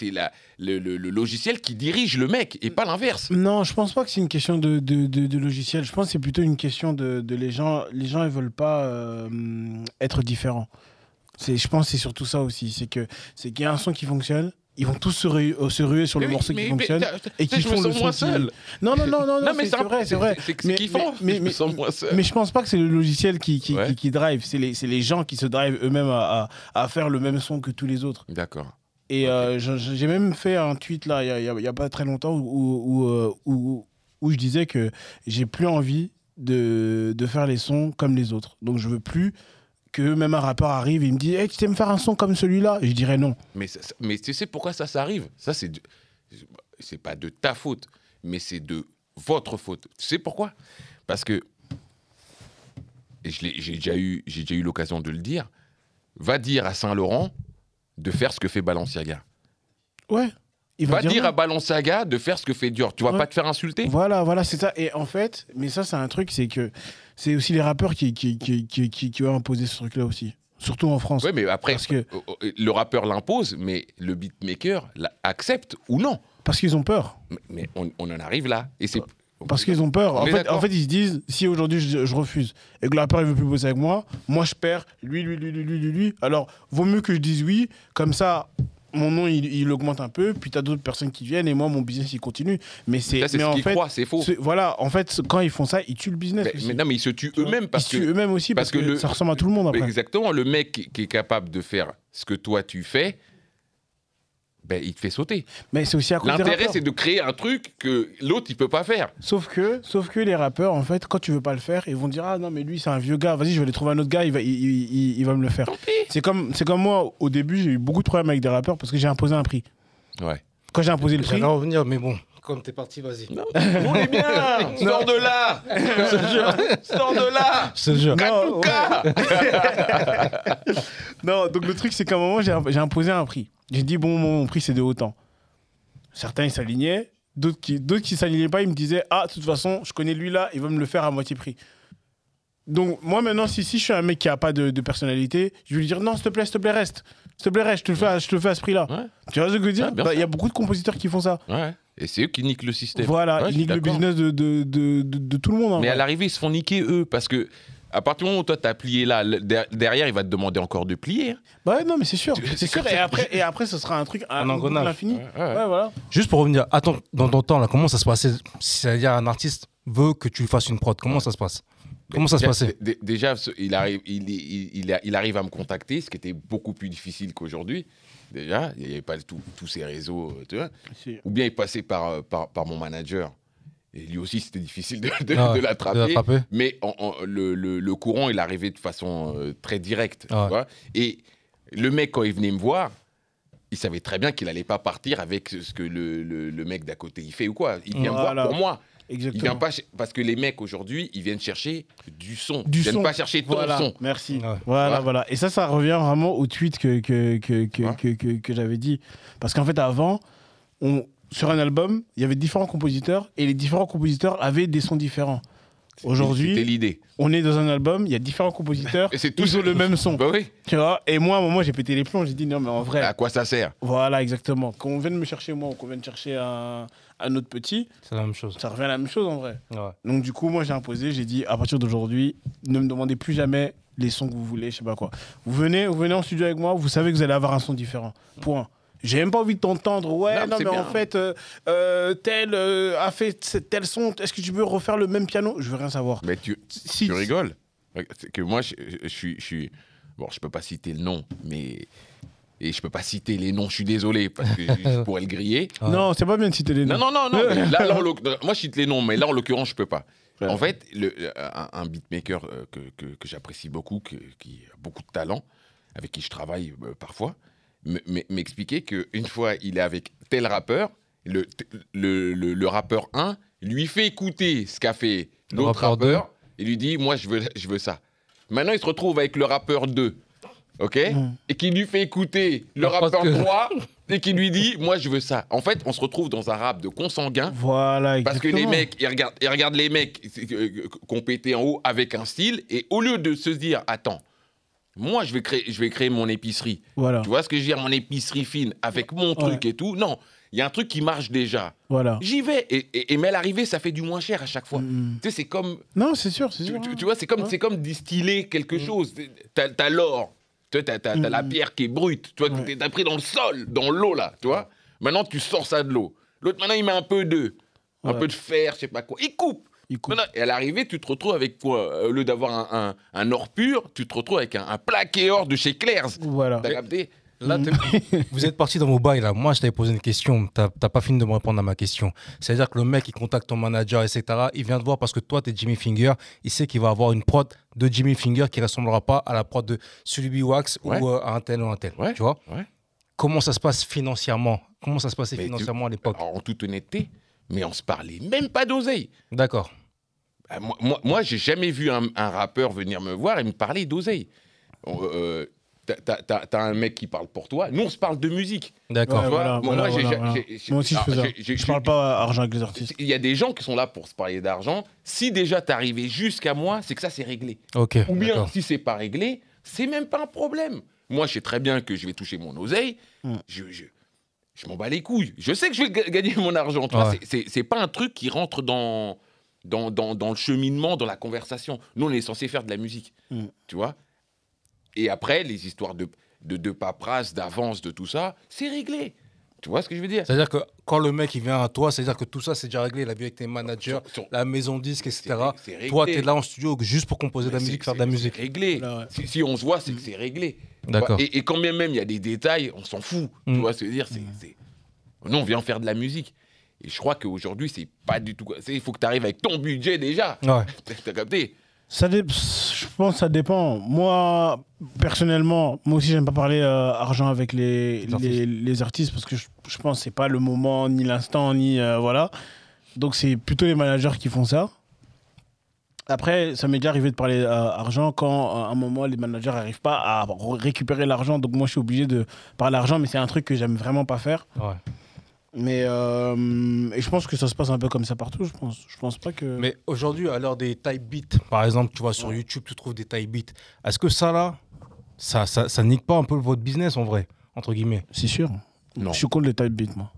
Speaker 3: le, le- le logiciel qui dirige le mec et pas l'inverse.
Speaker 2: Non, je pense pas que c'est une question de, de, de- de logiciel. Je pense que c'est plutôt une question de, de les gens. Les gens, ils veulent pas euh, être différents. Je pense que c'est surtout ça aussi. C'est qu'il y a un son qui fonctionne. Ils vont tous se, ruer, euh, se ruer sur le
Speaker 3: Mais
Speaker 2: morceau
Speaker 3: mais-
Speaker 2: qui
Speaker 3: mais-
Speaker 2: fonctionne et qui
Speaker 3: me
Speaker 2: font le
Speaker 3: moins seul.
Speaker 2: Non, non, non, non, non, c'est, vrai, c'est vrai.
Speaker 3: C'est
Speaker 2: Mais- mais-
Speaker 3: je me moins seul.
Speaker 2: Mais je pense pas que c'est le logiciel qui, qui,
Speaker 3: Ouais.
Speaker 2: qui, qui drive. C'est les, gens qui se drivent eux-mêmes à, à, à faire le même son que tous les autres.
Speaker 3: D'accord.
Speaker 2: Et euh, j'ai même fait un tweet là, il y a- y y pas très longtemps, où, où, où, euh, où- où je disais que j'ai plus envie de, de faire les sons comme les autres. Donc je veux plus que même un rappeur arrive et il me dit hey, Tu sais me faire un son comme celui-là? Je dirais non.
Speaker 3: Mais, ça- mais tu sais pourquoi ça, ça arrive? Ça, c'est de- c'est pas de ta faute, mais c'est de votre faute. Tu sais pourquoi? Parce que, j'ai déjà eu, déjà eu l'occasion de le dire, va dire à Saint-Laurent de faire ce que fait Balenciaga.
Speaker 2: Ouais. Il
Speaker 3: Va dire à Balenciaga de faire ce que fait Dior. Tu vas
Speaker 2: Ouais.
Speaker 3: pas te faire insulter?
Speaker 2: Voilà, voilà, c'est ça. Et en fait, mais ça, c'est un truc, c'est que c'est aussi les rappeurs qui, qui, qui, qui, qui, qui ont imposé ce truc-là aussi. Surtout en France.
Speaker 3: Ouais, mais après,
Speaker 2: Parce que-
Speaker 3: euh, euh, le rappeur l'impose, mais le beatmaker accepte ou non.
Speaker 2: Parce qu'ils ont peur.
Speaker 3: Mais- Mais on, on en arrive là. Et c'est
Speaker 2: Parce qu'ils ont peur. En fait,
Speaker 3: d'accord.
Speaker 2: en fait, ils se disent si aujourd'hui je, je refuse et que le rappeur il veut plus bosser avec moi, moi je perds, lui, lui, lui, lui, lui, lui, lui. Alors, vaut mieux que je dise oui, comme ça, mon nom il, il augmente un peu, puis tu as d'autres personnes qui viennent et moi mon business il continue. Mais c'est.
Speaker 3: ce
Speaker 2: en
Speaker 3: qu'ils
Speaker 2: fait,
Speaker 3: croient, c'est faux.
Speaker 2: voilà, en fait, quand ils font ça, ils tuent le business.
Speaker 3: Mais, non, mais ils se tuent eux-mêmes parce
Speaker 2: ils se
Speaker 3: que
Speaker 2: tuent eux-mêmes aussi parce,
Speaker 3: parce
Speaker 2: que,
Speaker 3: que le-
Speaker 2: ça ressemble à tout le monde après.
Speaker 3: Exactement, le mec qui est capable de faire ce que toi tu fais, ben, il te fait sauter.
Speaker 2: Mais c'est aussi à cause
Speaker 3: L'intérêt, c'est de créer un truc que l'autre, il peut pas faire.
Speaker 2: Sauf que, sauf que les rappeurs, en fait, quand tu veux pas le faire, ils vont dire ah non mais lui c'est un vieux gars, vas-y je vais aller trouver un autre gars, il va, il, il- il- il va me le faire. C'est comme, c'est comme moi au début j'ai eu beaucoup de problèmes avec des rappeurs parce que j'ai imposé un prix.
Speaker 3: Ouais.
Speaker 2: Quand j'ai imposé le prix,
Speaker 1: J'allais en revenir, mais bon, comme t'es parti, vas-y.
Speaker 3: On est bien Sors de là Sors de là
Speaker 1: Je te jure.
Speaker 2: Non, non, donc le truc c'est qu'à un moment j'ai, imposé un prix. J'ai dit bon mon, mon prix c'est de autant. Certains ils s'alignaient, d'autres qui, d'autres qui s'alignaient pas, ils me disaient ah de toute façon je connais lui là, il va me le faire à moitié prix. Donc moi maintenant si, si je suis un mec qui a pas de, de personnalité, je vais lui dire non s'il te plaît s'il te plaît reste, s'il te plaît reste, je te le fais, à- je te le fais à ce prix là.
Speaker 3: Ouais.
Speaker 2: Tu vois ce que je veux dire? Bah, Il y a beaucoup de compositeurs qui font ça.
Speaker 3: Ouais. Et c'est eux qui niquent le système.
Speaker 2: Voilà,
Speaker 3: Ouais,
Speaker 2: ils niquent le business de, de, de, de- de tout le monde. en
Speaker 3: Mais
Speaker 2: vrai.
Speaker 3: à l'arrivée, ils se font niquer eux parce que. À partir du moment où toi t'as plié là, derrière il va te demander encore de plier.
Speaker 2: Bah ouais, non mais c'est sûr, c'est sûr. Et après, et après ce sera un truc à
Speaker 1: Un engrenage.
Speaker 2: l'infini.
Speaker 3: Ouais, ouais.
Speaker 2: Ouais, voilà.
Speaker 1: Juste pour revenir, attends, dans ton temps, là, comment ça se passait? C'est-à-dire, un artiste veut que tu lui fasses une prod. Comment ça se passe? Comment ça se
Speaker 3: Déjà-
Speaker 1: passait?
Speaker 3: dé- Déjà, il arrive, il, il, il a- il arrive à me contacter, ce qui était beaucoup plus difficile qu'aujourd'hui. Déjà, il n'y avait pas tous ces réseaux, euh, tu vois.
Speaker 2: Si.
Speaker 3: Ou bien il passait par, euh, par, par mon manager. Et lui aussi, c'était difficile de, de-
Speaker 1: Ah ouais,
Speaker 3: de l'attraper. Mais en- en- le, le- le courant, il arrivait de façon euh, très directe.
Speaker 1: Ah ouais.
Speaker 3: vois. Et le mec, quand il venait me voir, il savait très bien qu'il n'allait pas partir avec ce que le, le- le mec d'à côté il fait ou quoi. Il vient me voir pour moi. Il
Speaker 2: Exactement.
Speaker 3: vient pas ch- parce que les mecs aujourd'hui, ils viennent chercher du son.
Speaker 2: Du
Speaker 3: ils viennent
Speaker 2: son.
Speaker 3: pas chercher ton
Speaker 2: Voilà,
Speaker 3: son.
Speaker 2: merci.
Speaker 1: Ouais.
Speaker 2: Voilà,
Speaker 3: Voilà.
Speaker 2: voilà. Et ça, ça revient vraiment au tweet que, que, que, que,
Speaker 3: Ouais.
Speaker 2: que, que- que j'avais dit. Parce qu'en fait, avant, on, sur un album, il y avait différents compositeurs et les différents compositeurs avaient des sons différents. Aujourd'hui,
Speaker 3: l'idée.
Speaker 2: on est dans un album, il y a différents compositeurs,
Speaker 3: Et c'est
Speaker 2: tous ont le même son.
Speaker 3: Bah oui.
Speaker 2: Tu vois Et moi, à un moment, j'ai pété les plombs, j'ai dit non, mais en vrai,
Speaker 3: À quoi ça sert?
Speaker 2: Voilà, exactement. Quand on vienne me chercher moi ou qu'on vienne chercher un, un autre petit,
Speaker 1: C'est la même chose.
Speaker 2: ça revient à la même chose en vrai.
Speaker 1: Ouais.
Speaker 2: Donc du coup, moi j'ai imposé, j'ai dit à partir d'aujourd'hui, ne me demandez plus jamais les sons que vous voulez, je sais pas quoi. Vous venez, vous venez en studio avec moi, vous savez que vous allez avoir un son différent. Point. J'ai même pas envie de t'entendre. Ouais,
Speaker 3: Non,
Speaker 2: non,
Speaker 3: mais bien.
Speaker 2: en fait, euh, euh, tel euh, a fait tel son. Est-ce que tu veux refaire le même piano? Je veux rien savoir.
Speaker 3: Mais tu,
Speaker 2: Si,
Speaker 3: tu rigoles. C'est que moi, je, je- je suis, je suis. Bon, je peux pas citer le nom, mais. Et je peux pas citer les noms, je suis désolé, parce que je pourrais le griller.
Speaker 1: Ouais.
Speaker 2: Non, c'est pas bien de citer les noms.
Speaker 3: Non, non, non, non. mais là, moi, je cite les noms, mais là, en l'occurrence, je peux pas.
Speaker 2: Ouais.
Speaker 3: En fait, le, un, un beatmaker euh, que, que, que j'apprécie beaucoup, que- qui a beaucoup de talent, avec qui je travaille euh, parfois, m'expliquait qu'une fois, il est avec tel rappeur, le, le, le- le rappeur 1 lui fait écouter ce qu'a fait l'autre
Speaker 1: rappeur
Speaker 3: rappeur, et lui dit Moi, je veux, je veux ça. Maintenant, il se retrouve avec le rappeur 2. Ok
Speaker 2: Mm.
Speaker 3: Et qui lui fait écouter le rappeur
Speaker 1: que-
Speaker 3: droit et qui lui dit Moi, je veux ça. En fait, on se retrouve dans un rap de consanguin.
Speaker 2: Voilà,
Speaker 3: Parce que les
Speaker 2: exactement.
Speaker 3: mecs, ils regardent, ils regardent les mecs euh, euh, en haut avec un style, et au lieu de se dire, attends, moi je vais créer, je vais créer mon épicerie.
Speaker 2: Voilà,
Speaker 3: Tu vois ce que je veux dire, mon épicerie fine avec mon truc et tout. Non, il y a un truc qui marche déjà.
Speaker 2: voilà.
Speaker 3: J'y vais. Et, et, et mais à l'arrivée, ça fait du moins cher à chaque fois.
Speaker 2: Mm.
Speaker 3: Tu sais, c'est comme,
Speaker 2: Non, c'est sûr, c'est sûr.
Speaker 3: tu-
Speaker 2: hein.
Speaker 3: tu vois, c'est comme,
Speaker 2: Ouais.
Speaker 3: c'est comme distiller quelque chose. T'as, t'as l'or, tu vois, t'as, la
Speaker 2: Mm.
Speaker 3: pierre qui est brute. Tu vois,
Speaker 2: Ouais.
Speaker 3: t'as pris dans le sol, dans l'eau là, tu vois. Maintenant, tu sors ça de l'eau. L'autre, maintenant, il met un peu de, un peu de fer, je sais pas quoi. Il coupe.
Speaker 2: Il coupe.
Speaker 3: Maintenant, et à l'arrivée, tu te retrouves avec quoi Au lieu d'avoir un, un- un or pur, tu te retrouves avec un, un plaqué or de chez Claire's.
Speaker 2: Voilà.
Speaker 3: T'as capté?
Speaker 1: Là, t'es- vous êtes parti dans vos bails là. Moi, je t'avais posé une question. T'as pas fini de me répondre à ma question. C'est-à-dire que le mec, il contacte ton manager, etc. Il vient te voir parce que toi, t'es Jimmy Finger. Il sait qu'il va avoir une prod de Jimmy Finger qui ressemblera pas à la prod de Sulubi Wax
Speaker 3: Ouais.
Speaker 1: ou euh, à un tel ou un tel.
Speaker 3: Ouais.
Speaker 1: Tu vois?
Speaker 3: Ouais.
Speaker 1: Comment ça se passe financièrement? Comment ça se passait
Speaker 3: Mais tu-
Speaker 1: financièrement à l'époque?
Speaker 3: En toute honnêteté, mais on se parlait même pas d'oseille.
Speaker 1: D'accord.
Speaker 3: Ah, Moi, moi, moi, j'ai jamais vu un, un rappeur venir me voir et me parler d'oseille. Euh, t'as- un mec qui parle pour toi. Nous, on se parle de musique.
Speaker 1: D'accord.
Speaker 2: Ouais, voilà,
Speaker 3: moi,
Speaker 2: voilà,
Speaker 3: moi, j'ai-
Speaker 2: voilà,
Speaker 3: j'ai-
Speaker 2: voilà.
Speaker 3: j'ai- j'ai-
Speaker 2: Moi aussi, je fais ça.
Speaker 3: j'ai- j'ai-
Speaker 2: Je parle pas argent avec les artistes.
Speaker 3: Il y a des gens qui sont là pour se parler d'argent. Si déjà t'es arrivé jusqu'à moi, c'est que ça c'est réglé.
Speaker 1: Ok.
Speaker 3: Ou bien si c'est pas réglé, c'est même pas un problème. Moi, je sais très bien que je vais toucher mon oseille.
Speaker 2: Mm.
Speaker 3: Je, je, je m'en bats les couilles. Je sais que je vais ga- gagner mon argent. tu vois,
Speaker 1: Ouais.
Speaker 3: c'est- pas un truc qui rentre dans, dans, dans, dans le cheminement, dans la conversation. Nous, on est censé faire de la musique.
Speaker 2: Mm.
Speaker 3: Tu vois? Et après, les histoires de, de, de paperasse, d'avance, de tout ça, c'est réglé. Tu vois ce que je veux dire?
Speaker 1: C'est-à-dire que quand le mec il vient à toi, c'est-à-dire que tout ça c'est déjà réglé, il a vu avec tes managers,
Speaker 3: Sur- sur-
Speaker 1: la maison disque, etc. Toi, tu es là en studio juste pour composer de la musique, faire de la musique.
Speaker 3: C'est réglé.
Speaker 2: Là, ouais.
Speaker 3: Si, si on se voit, c'est que c'est réglé.
Speaker 1: D'accord.
Speaker 3: Et, et quand bien même il y a des détails, on s'en fout.
Speaker 1: Mm.
Speaker 3: Tu vois ce que je veux dire? C'est, c'est- Nous, on vient faire de la musique. Et je crois qu'aujourd'hui, c'est pas du tout. Il faut que tu arrives avec ton budget déjà.
Speaker 1: Ouais.
Speaker 3: T'as capté?
Speaker 2: Ça dé- Je pense que ça dépend. Moi, personnellement, moi aussi, j'aime pas parler euh, argent avec les,
Speaker 1: Les artistes.
Speaker 2: les, les artistes parce que je, je pense que c'est pas le moment, ni l'instant, ni. euh, voilà. Donc, c'est plutôt les managers qui font ça. Après, ça m'est déjà arrivé de parler euh, argent quand, à un moment, les managers n'arrivent pas à récupérer l'argent. Donc, moi, je suis obligé de parler argent, mais c'est un truc que j'aime vraiment pas faire.
Speaker 1: ouais.
Speaker 2: Mais euh, et je pense que ça se passe un peu comme ça partout. Je pense, je pense pas que.
Speaker 1: Mais aujourd'hui, à l'heure des type beats, par exemple, tu vois, sur YouTube, tu trouves des type beats. Est-ce que ça, là, ça, ça, ça nique pas un peu votre business, en vrai, entre guillemets?
Speaker 2: C'est sûr.
Speaker 3: Non.
Speaker 2: Je suis contre les type beats, moi.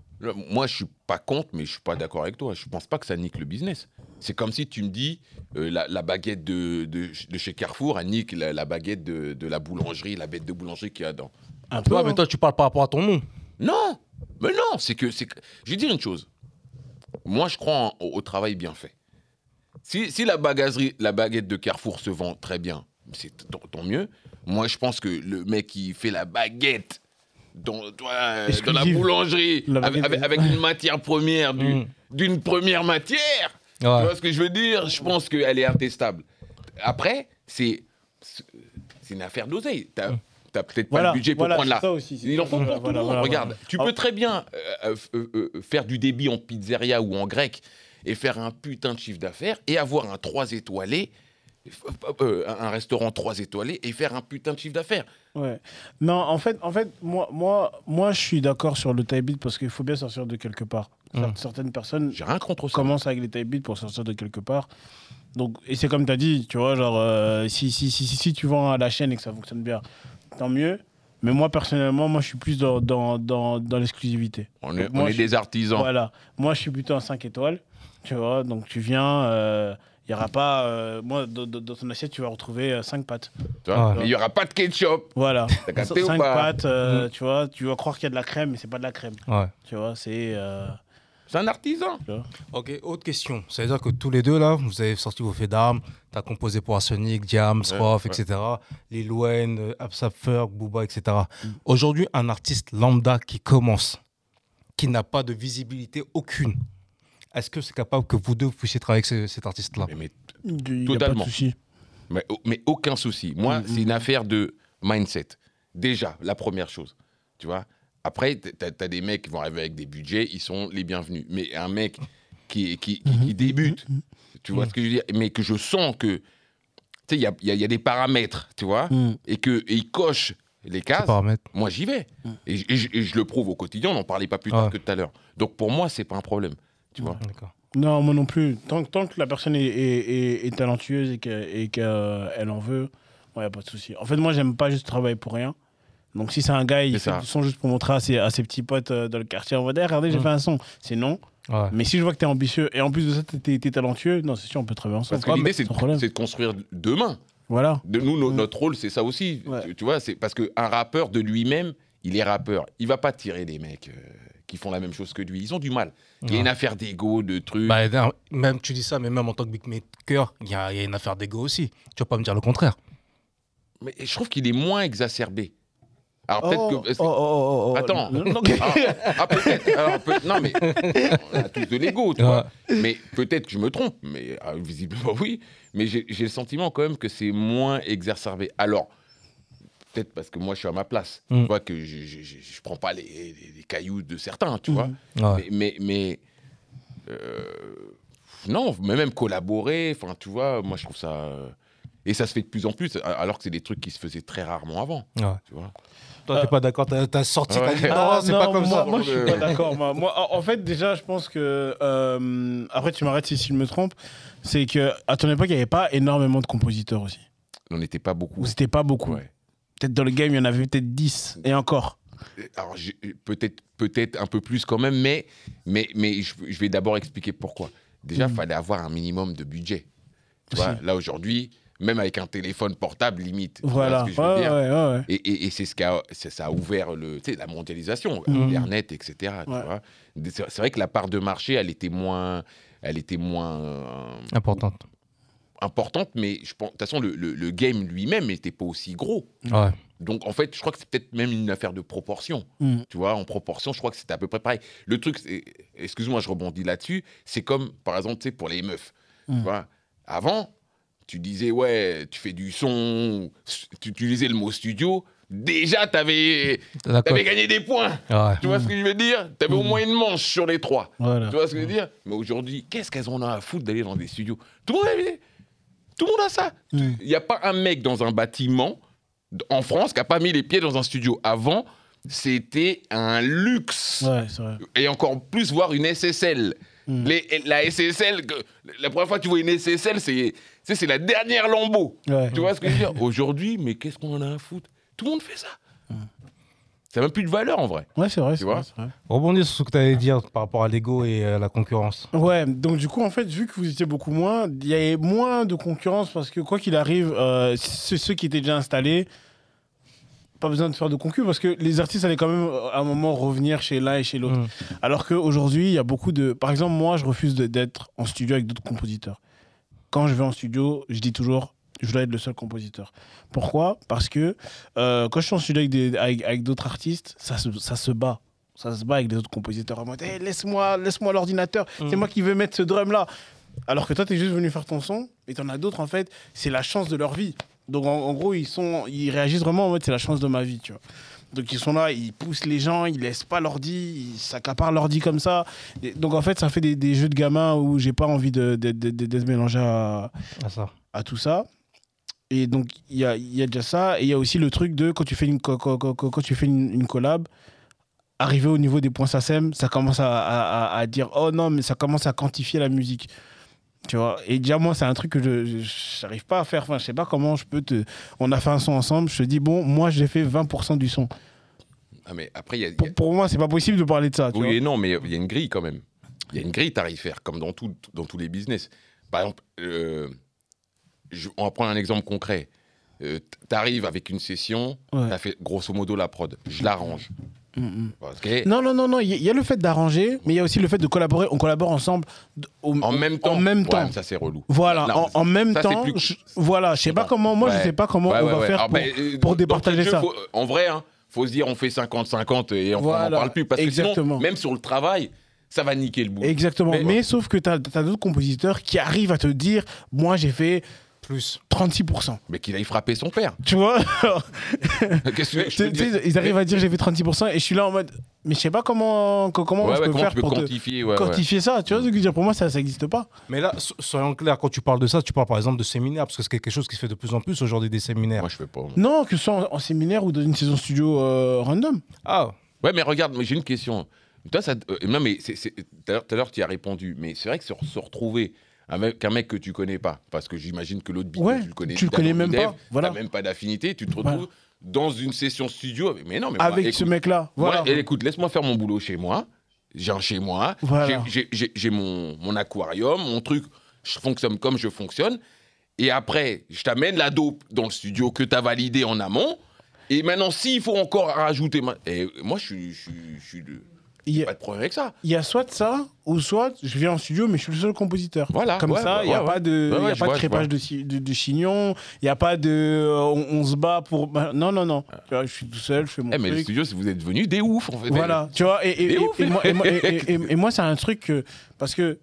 Speaker 3: Moi, je suis pas contre, mais je suis pas d'accord avec toi. Je pense pas que ça nique le business. C'est comme si tu me dis euh, la, la baguette de, de, de chez Carrefour, elle nique la, la baguette de, de la boulangerie, la bête de boulangerie qu'il y a dans.
Speaker 2: Un peu.
Speaker 1: Ouais,
Speaker 2: hein.
Speaker 1: mais toi, tu parles par rapport à ton nom.
Speaker 3: Non, mais non, c'est que, c'est que- Je vais dire une chose. Moi, je crois en- au, au travail bien fait. Si, si la, bagagerie, la baguette de Carrefour se vend très bien, c'est t- tant mieux. Moi, je pense que le mec qui fait la baguette dans, euh, dans la
Speaker 2: Exclusive.
Speaker 3: boulangerie,
Speaker 2: La
Speaker 3: avec,
Speaker 2: baguette-
Speaker 3: avec- avec une matière première, du-
Speaker 1: Mm.
Speaker 3: d'une première matière, tu vois ce que je veux dire? Je pense qu'elle est intestable. Après, c'est c'est une affaire d'oseille. T'as t'as peut-être pas le budget pour
Speaker 2: voilà,
Speaker 3: prendre
Speaker 2: c'est
Speaker 3: la,
Speaker 2: ça aussi, c'est
Speaker 3: il en
Speaker 2: Voilà,
Speaker 3: pour tout le monde.
Speaker 2: voilà,
Speaker 3: Regarde,
Speaker 2: voilà.
Speaker 3: tu peux très bien euh, euh, euh, faire du débit en pizzeria ou en grec et faire un putain de chiffre d'affaires et avoir un 3 étoilé, un restaurant 3 étoilés et faire un putain de chiffre d'affaires.
Speaker 2: Ouais. Non, en fait, en fait moi, moi, moi, je suis d'accord sur le type beat parce qu'il faut bien sortir de quelque part. Cer-
Speaker 1: Mm.
Speaker 2: Certaines personnes
Speaker 3: J'ai rien contre ça.
Speaker 2: commencent avec les type beats pour sortir de quelque part. Donc, et c'est comme tu as dit, tu vois, genre, euh, si, si, si, si, si tu vends à la chaîne et que ça fonctionne bien, tant mieux. Mais moi, personnellement, moi, je suis plus dans, dans, dans, dans l'exclusivité.
Speaker 3: On est,
Speaker 2: moi,
Speaker 3: on est
Speaker 2: je-
Speaker 3: des artisans.
Speaker 2: Voilà. Moi, je suis plutôt en 5 étoiles. Tu vois, donc tu viens, il n'y aura pas. euh, moi, dans, ton assiette, tu vas retrouver 5 pattes.
Speaker 3: tu vois. Mais il n'y aura pas de ketchup.
Speaker 2: Voilà.
Speaker 3: T'as capté ou
Speaker 2: 5
Speaker 3: pas?
Speaker 2: pattes, euh, tu vois, tu vas croire qu'il y a de la crème, mais c'est pas de la crème.
Speaker 1: Ouais.
Speaker 2: Tu vois, c'est.
Speaker 3: C'est un artisan.
Speaker 1: Ok, autre question. Ça veut dire que tous les deux, là, vous avez sorti vos faits d'armes. Tu as composé pour Arsenic, Diams,
Speaker 3: Ouais,
Speaker 1: Roth,
Speaker 3: ouais.
Speaker 1: etc. Lil Wayne, euh, Absap Ferg, Booba, etc. Aujourd'hui, un artiste lambda qui commence, qui n'a pas de visibilité aucune, est-ce que c'est capable que vous deux vous puissiez travailler avec ce- cet artiste-là?
Speaker 3: Mais, mais
Speaker 2: pas
Speaker 3: Totalement.
Speaker 2: souci.
Speaker 3: Mais, mais aucun souci. Moi,
Speaker 2: Mm,
Speaker 3: c'est une affaire de mindset. Déjà, la première chose. Tu vois Après, t'as as des mecs qui vont arriver avec des budgets, ils sont les bienvenus. Mais un mec qui, qui, qui- qui débute, tu vois ce que je veux dire? Mais que je sens que, tu sais, il y a, il y a- il y a des paramètres, tu vois?
Speaker 2: Mm.
Speaker 3: Et qu'il coche les cases, moi j'y vais.
Speaker 2: Mm.
Speaker 3: Et, je- et je- et je le prouve au quotidien, on n'en parlait pas plus tard
Speaker 1: Ouais.
Speaker 3: que tout à l'heure. Donc pour moi, c'est pas un problème. Tu vois?
Speaker 1: D'accord.
Speaker 2: Non, moi non plus. Tant, tant que la personne est, est- est- est talentueuse et qu'elle qu'elle en veut, il n'y a pas de souci. En fait, moi, j'aime pas juste travailler pour rien. Donc, si c'est un gars, il fait
Speaker 3: ça.
Speaker 2: du son juste pour montrer à ses, à ses petits potes euh, dans le quartier, on va dire, regardez, j'ai fait un son. C'est non.
Speaker 1: Ouais.
Speaker 2: Mais si je vois que tu es ambitieux et en plus de ça, tu es, talentueux, non, c'est sûr, on peut travailler ensemble.
Speaker 3: Parce que
Speaker 2: Ouais,
Speaker 3: l'idée,
Speaker 2: mais
Speaker 3: c'est de, construire demain.
Speaker 2: Voilà.
Speaker 3: De nous, no-
Speaker 2: Mm.
Speaker 3: notre rôle, c'est ça aussi.
Speaker 2: Ouais.
Speaker 3: Tu, tu vois, c'est parce qu'un rappeur de lui-même, il est rappeur. Il va pas tirer les mecs euh, qui font la même chose que lui. Ils ont du mal. Il y a une affaire d'ego, de trucs.
Speaker 1: Bah, même tu dis ça, mais même en tant que beatmaker, il y a, il y a une affaire d'ego aussi. Tu vas pas me dire le contraire.
Speaker 3: Mais je trouve qu'il est moins exacerbé. Alors peut-être
Speaker 2: Oh,
Speaker 3: que.
Speaker 2: oh, oh, oh, oh,
Speaker 3: Attends.
Speaker 2: non,
Speaker 3: Ah, ah, peut-être. Non, mais on a tous de l'ego, tu vois. Mais peut-être que je me trompe, mais ah, visiblement oui. Mais j'ai le sentiment quand même que c'est moins exacerbé. Alors, peut-être parce que moi je suis à ma place.
Speaker 1: Mm.
Speaker 3: Tu vois que je, je, je, je prends pas les, les- les cailloux de certains, tu vois.
Speaker 1: Ouais.
Speaker 3: Mais, mais, mais, euh, non, mais même collaborer, enfin, tu vois, moi je trouve ça. euh, et ça se fait de plus en plus, alors que c'est des trucs qui se faisaient très rarement avant,
Speaker 1: Ouais.
Speaker 3: tu vois.
Speaker 1: Toi, t'es pas d'accord, t'as as sorti, t'as dit non,
Speaker 2: Ah,
Speaker 1: c'est pas comme
Speaker 2: moi,
Speaker 1: ça.
Speaker 2: Moi, je suis pas d'accord. moi. Moi, en fait, déjà, je pense que. euh, après, tu m'arrêtes si, si je me trompe. C'est que à ton époque, il n'y avait pas énormément de compositeurs aussi.
Speaker 3: On n'était pas beaucoup.
Speaker 2: Ou c'était pas beaucoup.
Speaker 3: Ouais.
Speaker 2: Peut-être dans le game, il y en avait peut-être 10. Et encore.
Speaker 3: Alors, j'ai- peut-être peut-être un peu plus quand même, mais, mais, mais je, je vais d'abord expliquer pourquoi. Déjà, il
Speaker 2: Mm.
Speaker 3: fallait avoir un minimum de budget. Tu
Speaker 2: Aussi.
Speaker 3: vois, là, aujourd'hui, même avec un téléphone portable, limite. tu
Speaker 2: Voilà.
Speaker 3: ce que je
Speaker 2: Ouais,
Speaker 3: veux dire
Speaker 2: ouais, ouais, ouais.
Speaker 3: Et, et- et c'est ce qui a, ça a ouvert le, tu sais, la mondialisation,
Speaker 2: Mhm.
Speaker 3: Internet, etc. tu. C'est vrai que la part de marché, elle était moins, elle était moins euh,
Speaker 1: Importante.
Speaker 3: importante, mais je pense, de toute façon, le, le- le game lui-même n'était pas aussi gros.
Speaker 1: Ouais.
Speaker 3: Donc, en fait, je crois que c'est peut-être même une affaire de proportion.
Speaker 2: Mm.
Speaker 3: Tu vois, en proportion, je crois que c'était à peu près pareil. Le truc, excuse-moi, je rebondis là-dessus, c'est comme, par exemple, tu sais, pour les meufs. Tu
Speaker 2: Mm.
Speaker 3: vois, avant, tu disais, ouais, tu fais du son, tu utilisais le mot studio, déjà, tu avais, gagné des points.
Speaker 1: Ouais.
Speaker 3: Tu vois ce que je veux dire? Tu avais au
Speaker 2: Mm.
Speaker 3: moins une manche sur les trois.
Speaker 2: Voilà.
Speaker 3: Tu vois ce que je veux dire? Mais aujourd'hui, qu'est-ce qu'elles en ont à foutre d'aller dans des studios? Tout le monde a, tout le monde a ça.
Speaker 2: Mm.
Speaker 3: Il n'y a pas un mec dans un bâtiment en France qui n'a pas mis les pieds dans un studio. Avant, c'était un luxe.
Speaker 2: Ouais, c'est vrai.
Speaker 3: Et encore plus, voir une SSL.
Speaker 2: Mm.
Speaker 3: Les- la SSL, la première fois que tu vois une SSL, c'est tu sais, c'est la dernière lambeau.
Speaker 2: Ouais.
Speaker 3: Tu vois ce que je veux dire Aujourd'hui, mais qu'est-ce qu'on en a à foutre Tout le monde fait ça. Ça n'a même plus de valeur en vrai.
Speaker 2: Ouais, c'est vrai. c'est
Speaker 3: vois
Speaker 2: vrai, c'est vrai.
Speaker 1: Rebondir sur ce que tu allais dire par rapport à l'ego et à la concurrence.
Speaker 2: Ouais, donc du coup, en fait, vu que vous étiez beaucoup moins, il y avait moins de concurrence parce que quoi qu'il arrive, euh, ceux, qui étaient déjà installés, pas besoin de faire de concurrence parce que les artistes allaient quand même euh, à un moment revenir chez l'un et chez l'autre.
Speaker 1: Mm.
Speaker 2: Alors qu'aujourd'hui, il y a beaucoup de. Par exemple, moi, je refuse de- d'être en studio avec d'autres compositeurs. Quand je vais en studio, je dis toujours, je dois être le seul compositeur. Pourquoi? Parce que euh, quand je suis en studio avec des- avec, avec d'autres artistes, ça se, ça se bat. Ça se bat avec des autres compositeurs en mode Hey, laisse-moi laisse l'ordinateur, c'est
Speaker 1: Mm.
Speaker 2: moi qui veux mettre ce drum-là. Alors que toi, tu es juste venu faire ton son, et tu en as d'autres, en fait, c'est la chance de leur vie. Donc, en, en gros, ils, sont, ils réagissent vraiment en mode c'est la chance de ma vie, tu vois. Donc, ils sont là, ils poussent les gens, ils laissent pas l'ordi, ils s'accaparent l'ordi comme ça. Et donc, en fait, ça fait des, des jeux de gamins où j'ai pas envie de- de- de- de- d'être mélangé à,
Speaker 1: Ah, ça.
Speaker 2: à tout ça. Et donc, il y a, y a déjà ça. Et il y a aussi le truc de quand tu fais une, quand tu fais une, une collab, arriver au niveau des points SACEM, ça commence à, à- à- à dire oh non, mais ça commence à quantifier la musique. Tu vois Et déjà, moi, c'est un truc que je n'arrive pas à faire. Enfin, je sais pas comment je peux te. On a fait un son ensemble, je te dis bon, moi, j'ai fait 20% du son.
Speaker 3: Ah, mais après, il y a- il y a,
Speaker 2: Pour, pour moi, c'est pas possible de parler de ça. Tu
Speaker 3: Oui
Speaker 2: vois
Speaker 3: et non, mais il y a une grille quand même. Il y a une grille tarifaire, comme dans, tout, dans tous les business. Par exemple, euh, je- on va prendre un exemple concret. tu arrives avec une session,
Speaker 2: Ouais.
Speaker 3: tu as fait grosso modo la prod. Je l'arrange.
Speaker 2: Non, non, non, non. Il y, a- le fait d'arranger, mais il y a aussi le fait de collaborer. On collabore ensemble. au-
Speaker 3: en même temps.
Speaker 2: En même temps.
Speaker 3: ça, c'est relou.
Speaker 2: Voilà,
Speaker 3: Non,
Speaker 2: en, en même
Speaker 3: ça,
Speaker 2: temps,
Speaker 3: plus-
Speaker 2: je- voilà, je sais pas comment, moi je
Speaker 3: Ouais.
Speaker 2: sais pas comment
Speaker 3: Ouais,
Speaker 2: on
Speaker 3: ouais,
Speaker 2: va
Speaker 3: ouais.
Speaker 2: faire
Speaker 3: Alors,
Speaker 2: pour,
Speaker 3: euh,
Speaker 2: pour départager
Speaker 3: jeu,
Speaker 2: ça.
Speaker 3: faut- en vrai, hein, faut se dire on fait 50-50 et on
Speaker 2: Voilà,
Speaker 3: n'en parle plus. Parce que
Speaker 2: exactement.
Speaker 3: sinon, même sur le travail, ça va niquer le bout.
Speaker 2: Exactement,
Speaker 3: Mais-
Speaker 2: mais, sauf que tu as, d'autres compositeurs qui arrivent à te dire, moi j'ai fait
Speaker 1: Plus.
Speaker 2: 36%.
Speaker 3: Mais qu'il aille frapper son père.
Speaker 2: Tu vois
Speaker 3: Qu'est-ce que je
Speaker 2: Tu-
Speaker 3: dire
Speaker 2: Ils arrivent à dire j'ai fait 36% et je suis là en mode mais je sais pas comment, co- comment
Speaker 3: Ouais,
Speaker 2: je
Speaker 3: ouais,
Speaker 2: peux
Speaker 3: comment
Speaker 2: faire
Speaker 3: tu peux
Speaker 2: pour
Speaker 3: quantifier ouais, ouais.
Speaker 2: quantifier ça. Tu vois ce que je veux dire? Pour moi, ça n'existe pas.
Speaker 1: Mais là, so- soyons clairs, quand tu parles de ça, tu parles par exemple de séminaires, parce que c'est quelque chose qui se fait de plus en plus aujourd'hui, des séminaires.
Speaker 3: Moi, je fais pas. moi.
Speaker 2: Non, que ce soit en, en séminaire ou dans une saison studio euh, random.
Speaker 1: Ah,
Speaker 3: Ouais, mais regarde, mais j'ai une question. Toi, ça, euh, non, mais tout à l'heure- tu as répondu. Mais c'est vrai que se, se retrouver avec un mec que tu connais pas, parce que j'imagine que l'autre beat,
Speaker 2: Ouais,
Speaker 3: tu le connais,
Speaker 2: tu le connais même
Speaker 3: dev,
Speaker 2: pas, voilà.
Speaker 3: même pas d'affinité, tu te retrouves
Speaker 2: Voilà.
Speaker 3: dans une session studio. avec- Mais non, mais
Speaker 2: Avec ce mec-là. Voilà.
Speaker 3: moi, et écoute, laisse-moi faire mon boulot chez moi. J'ai un chez moi. J'ai- mon, mon aquarium, mon truc. Je fonctionne comme je fonctionne. Et après, je t'amène la dope dans le studio que tu as validé en amont. Et maintenant, s'il faut encore rajouter. Et moi, je suis. Je je
Speaker 2: Il y,
Speaker 3: pas
Speaker 2: a,
Speaker 3: de problème avec ça.
Speaker 2: il y a soit ça, ou soit je viens en studio, mais je suis le seul compositeur.
Speaker 3: Voilà,
Speaker 2: Comme
Speaker 3: ouais,
Speaker 2: ça,
Speaker 3: ouais,
Speaker 2: il n'y a
Speaker 3: ouais,
Speaker 2: pas
Speaker 3: ouais.
Speaker 2: de,
Speaker 3: Ouais,
Speaker 2: il y
Speaker 3: ouais,
Speaker 2: a pas de
Speaker 3: vois,
Speaker 2: crépage
Speaker 3: vois.
Speaker 2: de, de, de chignon, il n'y a pas de. euh, on, on se bat pour. bah, Non, non, non. Tu vois, je suis tout seul, je fais mon
Speaker 3: Eh, mais le studio, vous êtes devenus des oufs, en fait.
Speaker 2: Voilà, tu vois, et, et- moi, et moi- et- c'est un truc que. Parce que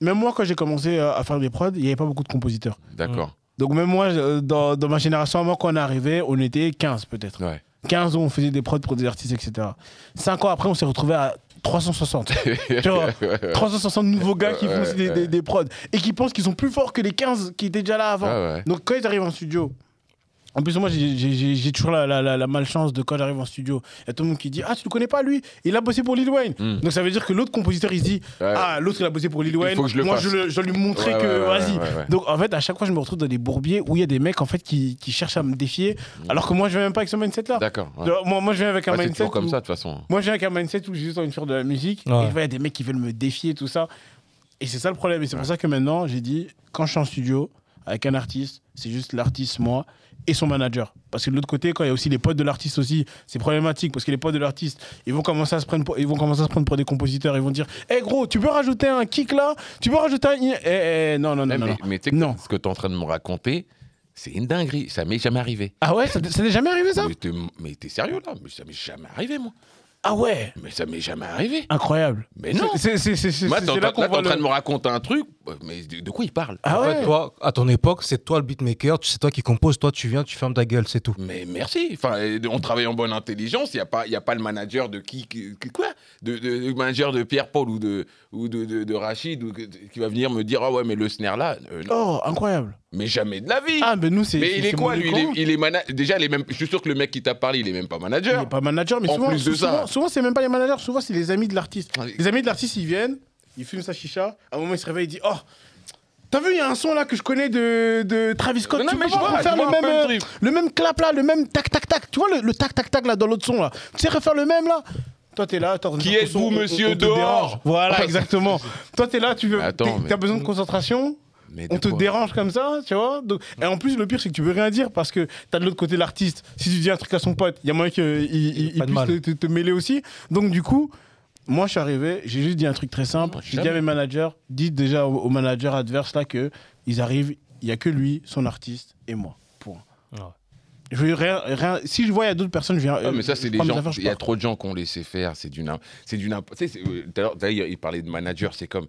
Speaker 2: même moi, quand j'ai commencé à à faire des prods, il n'y avait pas beaucoup de compositeurs.
Speaker 3: D'accord.
Speaker 2: Donc, même moi, euh, dans, dans ma génération, moi, quand on est arrivé, on était 15 peut-être.
Speaker 3: Ouais.
Speaker 2: 15 où on faisait des prods pour des artistes, etc. 5 ans après, on s'est retrouvé à 360. tu vois, 360 nouveaux gars qui font aussi des, des- des prods et qui pensent qu'ils sont plus forts que les 15 qui étaient déjà là avant.
Speaker 3: Ouais.
Speaker 2: Donc quand ils arrivent en studio, en plus moi j'ai- toujours la, la- la- la malchance de quand j'arrive en studio, il y a tout le monde qui dit ah tu le connais pas lui, il a bossé pour Lil Wayne.
Speaker 3: Mm.
Speaker 2: Donc ça veut dire que l'autre compositeur il se dit
Speaker 3: Ouais.
Speaker 2: ah l'autre il a bossé pour Lil Wayne,
Speaker 3: faut que je le
Speaker 2: moi
Speaker 3: fasse.
Speaker 2: je, le- je lui montrer
Speaker 3: Ouais,
Speaker 2: que
Speaker 3: ouais,
Speaker 2: vas-y.
Speaker 3: ouais, ouais.
Speaker 2: Donc en fait à chaque fois je me retrouve dans des bourbiers où il y a des mecs en fait qui, qui cherchent à me défier alors que moi je viens même pas avec ce mindset là.
Speaker 3: D'accord. ouais.
Speaker 2: Moi, moi je viens avec un mindset
Speaker 3: toujours comme
Speaker 2: où-
Speaker 3: ça, de toute façon.
Speaker 2: moi, j'ai un mindset où j'ai juste envie de faire de la musique.
Speaker 1: Ouais.
Speaker 2: Et il y a des mecs qui veulent me défier, tout ça. Et c'est ça le problème. Et c'est pour ça que maintenant, j'ai dit, quand je suis en studio avec un artiste, c'est juste l'artiste, moi, et son manager. Parce que de l'autre côté, quand il y a aussi les potes de l'artiste aussi, c'est problématique. Parce que les potes de l'artiste, ils vont commencer à se prendre pour, ils vont commencer à se prendre pour des compositeurs. Ils vont dire, hé gros, tu peux rajouter un kick là? Tu peux rajouter un. Eh, eh, non, non, non,
Speaker 3: Eh,
Speaker 2: non.
Speaker 3: mais
Speaker 2: non.
Speaker 3: mais
Speaker 2: Non.
Speaker 3: ce que tu es en train de me raconter, c'est une dinguerie. Ça m'est jamais arrivé.
Speaker 2: Ah ouais, ça t'est jamais arrivé ça?
Speaker 3: Mais t'es- Mais sérieux là? Mais ça m'est jamais arrivé, moi.
Speaker 2: Ah ouais?
Speaker 3: Mais ça m'est jamais arrivé.
Speaker 2: Incroyable.
Speaker 3: Mais non.
Speaker 2: C'est là qu'on
Speaker 3: là, t'es
Speaker 2: voit
Speaker 3: en train
Speaker 2: le-
Speaker 3: de me raconter un truc, mais de, de quoi il parle
Speaker 2: Ah ouais
Speaker 1: toi, à ton époque, c'est toi le beatmaker, c'est toi qui compose, toi tu viens, tu fermes ta gueule, c'est tout.
Speaker 3: Mais merci. Enfin, on travaille en bonne intelligence. Il n'y a, pas- il y a pas le manager de qui, qui- quoi de, de- Le manager de Pierre-Paul ou de, ou de, de- de Rachid ou qui va venir me dire Ah ouais, mais le snare là. euh.
Speaker 2: Oh, incroyable.
Speaker 3: Mais jamais de la vie.
Speaker 2: Ah, ben nous, c'est.
Speaker 3: mais il est quoi lui? Il est, il est mana- Déjà, il est même... je suis sûr que le mec qui t'a parlé, il est même pas
Speaker 2: Il
Speaker 3: manager.
Speaker 2: n'est pas manager, mais
Speaker 3: En
Speaker 2: souvent,
Speaker 3: plus de
Speaker 2: souvent,
Speaker 3: ça.
Speaker 2: souvent, c'est même pas les managers, souvent c'est les amis de l'artiste. Les amis de l'artiste, ils viennent, ils fument sa chicha, à un moment il se réveille, il dit Oh, t'as vu, il y a un son là que je connais de, de Travis Scott,
Speaker 3: Non,
Speaker 2: tu
Speaker 3: mais
Speaker 2: peux
Speaker 3: je
Speaker 2: pas
Speaker 3: vois,
Speaker 2: refaire
Speaker 3: je
Speaker 2: le même,
Speaker 3: le
Speaker 2: euh,
Speaker 3: truc.
Speaker 2: le même clap là, le même tac tac tac, tu vois le, le tac tac tac là dans l'autre son là, tu sais refaire le même là toi, t'es là, t'es en train de
Speaker 3: Qui êtes-vous,
Speaker 2: son, on- on-
Speaker 3: monsieur
Speaker 2: on
Speaker 3: dehors.
Speaker 2: Voilà, exactement. Toi, t'es là, tu veux.
Speaker 3: Attends,
Speaker 2: T'as besoin de concentration,
Speaker 3: Mais de
Speaker 2: on te dérange comme ça, tu vois. Donc, et en plus, le pire, c'est que tu veux rien dire parce que t'as de l'autre côté l'artiste. Si tu dis un truc à son pote, il y a moyen qu'il il, il
Speaker 1: de
Speaker 2: puisse
Speaker 1: mal.
Speaker 2: te, te- te mêler aussi. Donc, du coup, moi, je suis arrivé, j'ai juste dit un truc très simple. J'ai dit à mes managers, dites déjà aux, aux managers adverses là que ils arrivent, il y a que lui, son artiste et moi. Point.
Speaker 1: Ouais.
Speaker 2: Je veux rien, rien- si je vois il y a d'autres personnes, je viens.
Speaker 3: Ah, mais ça, c'est
Speaker 2: je
Speaker 3: des gens. Il y a trop de gens qui ont laissé faire. C'est du n'importe. C'est du n'importe. tu sais, c'est- euh, Tout à l'heure, d'ailleurs, il parlait de manager. C'est comme.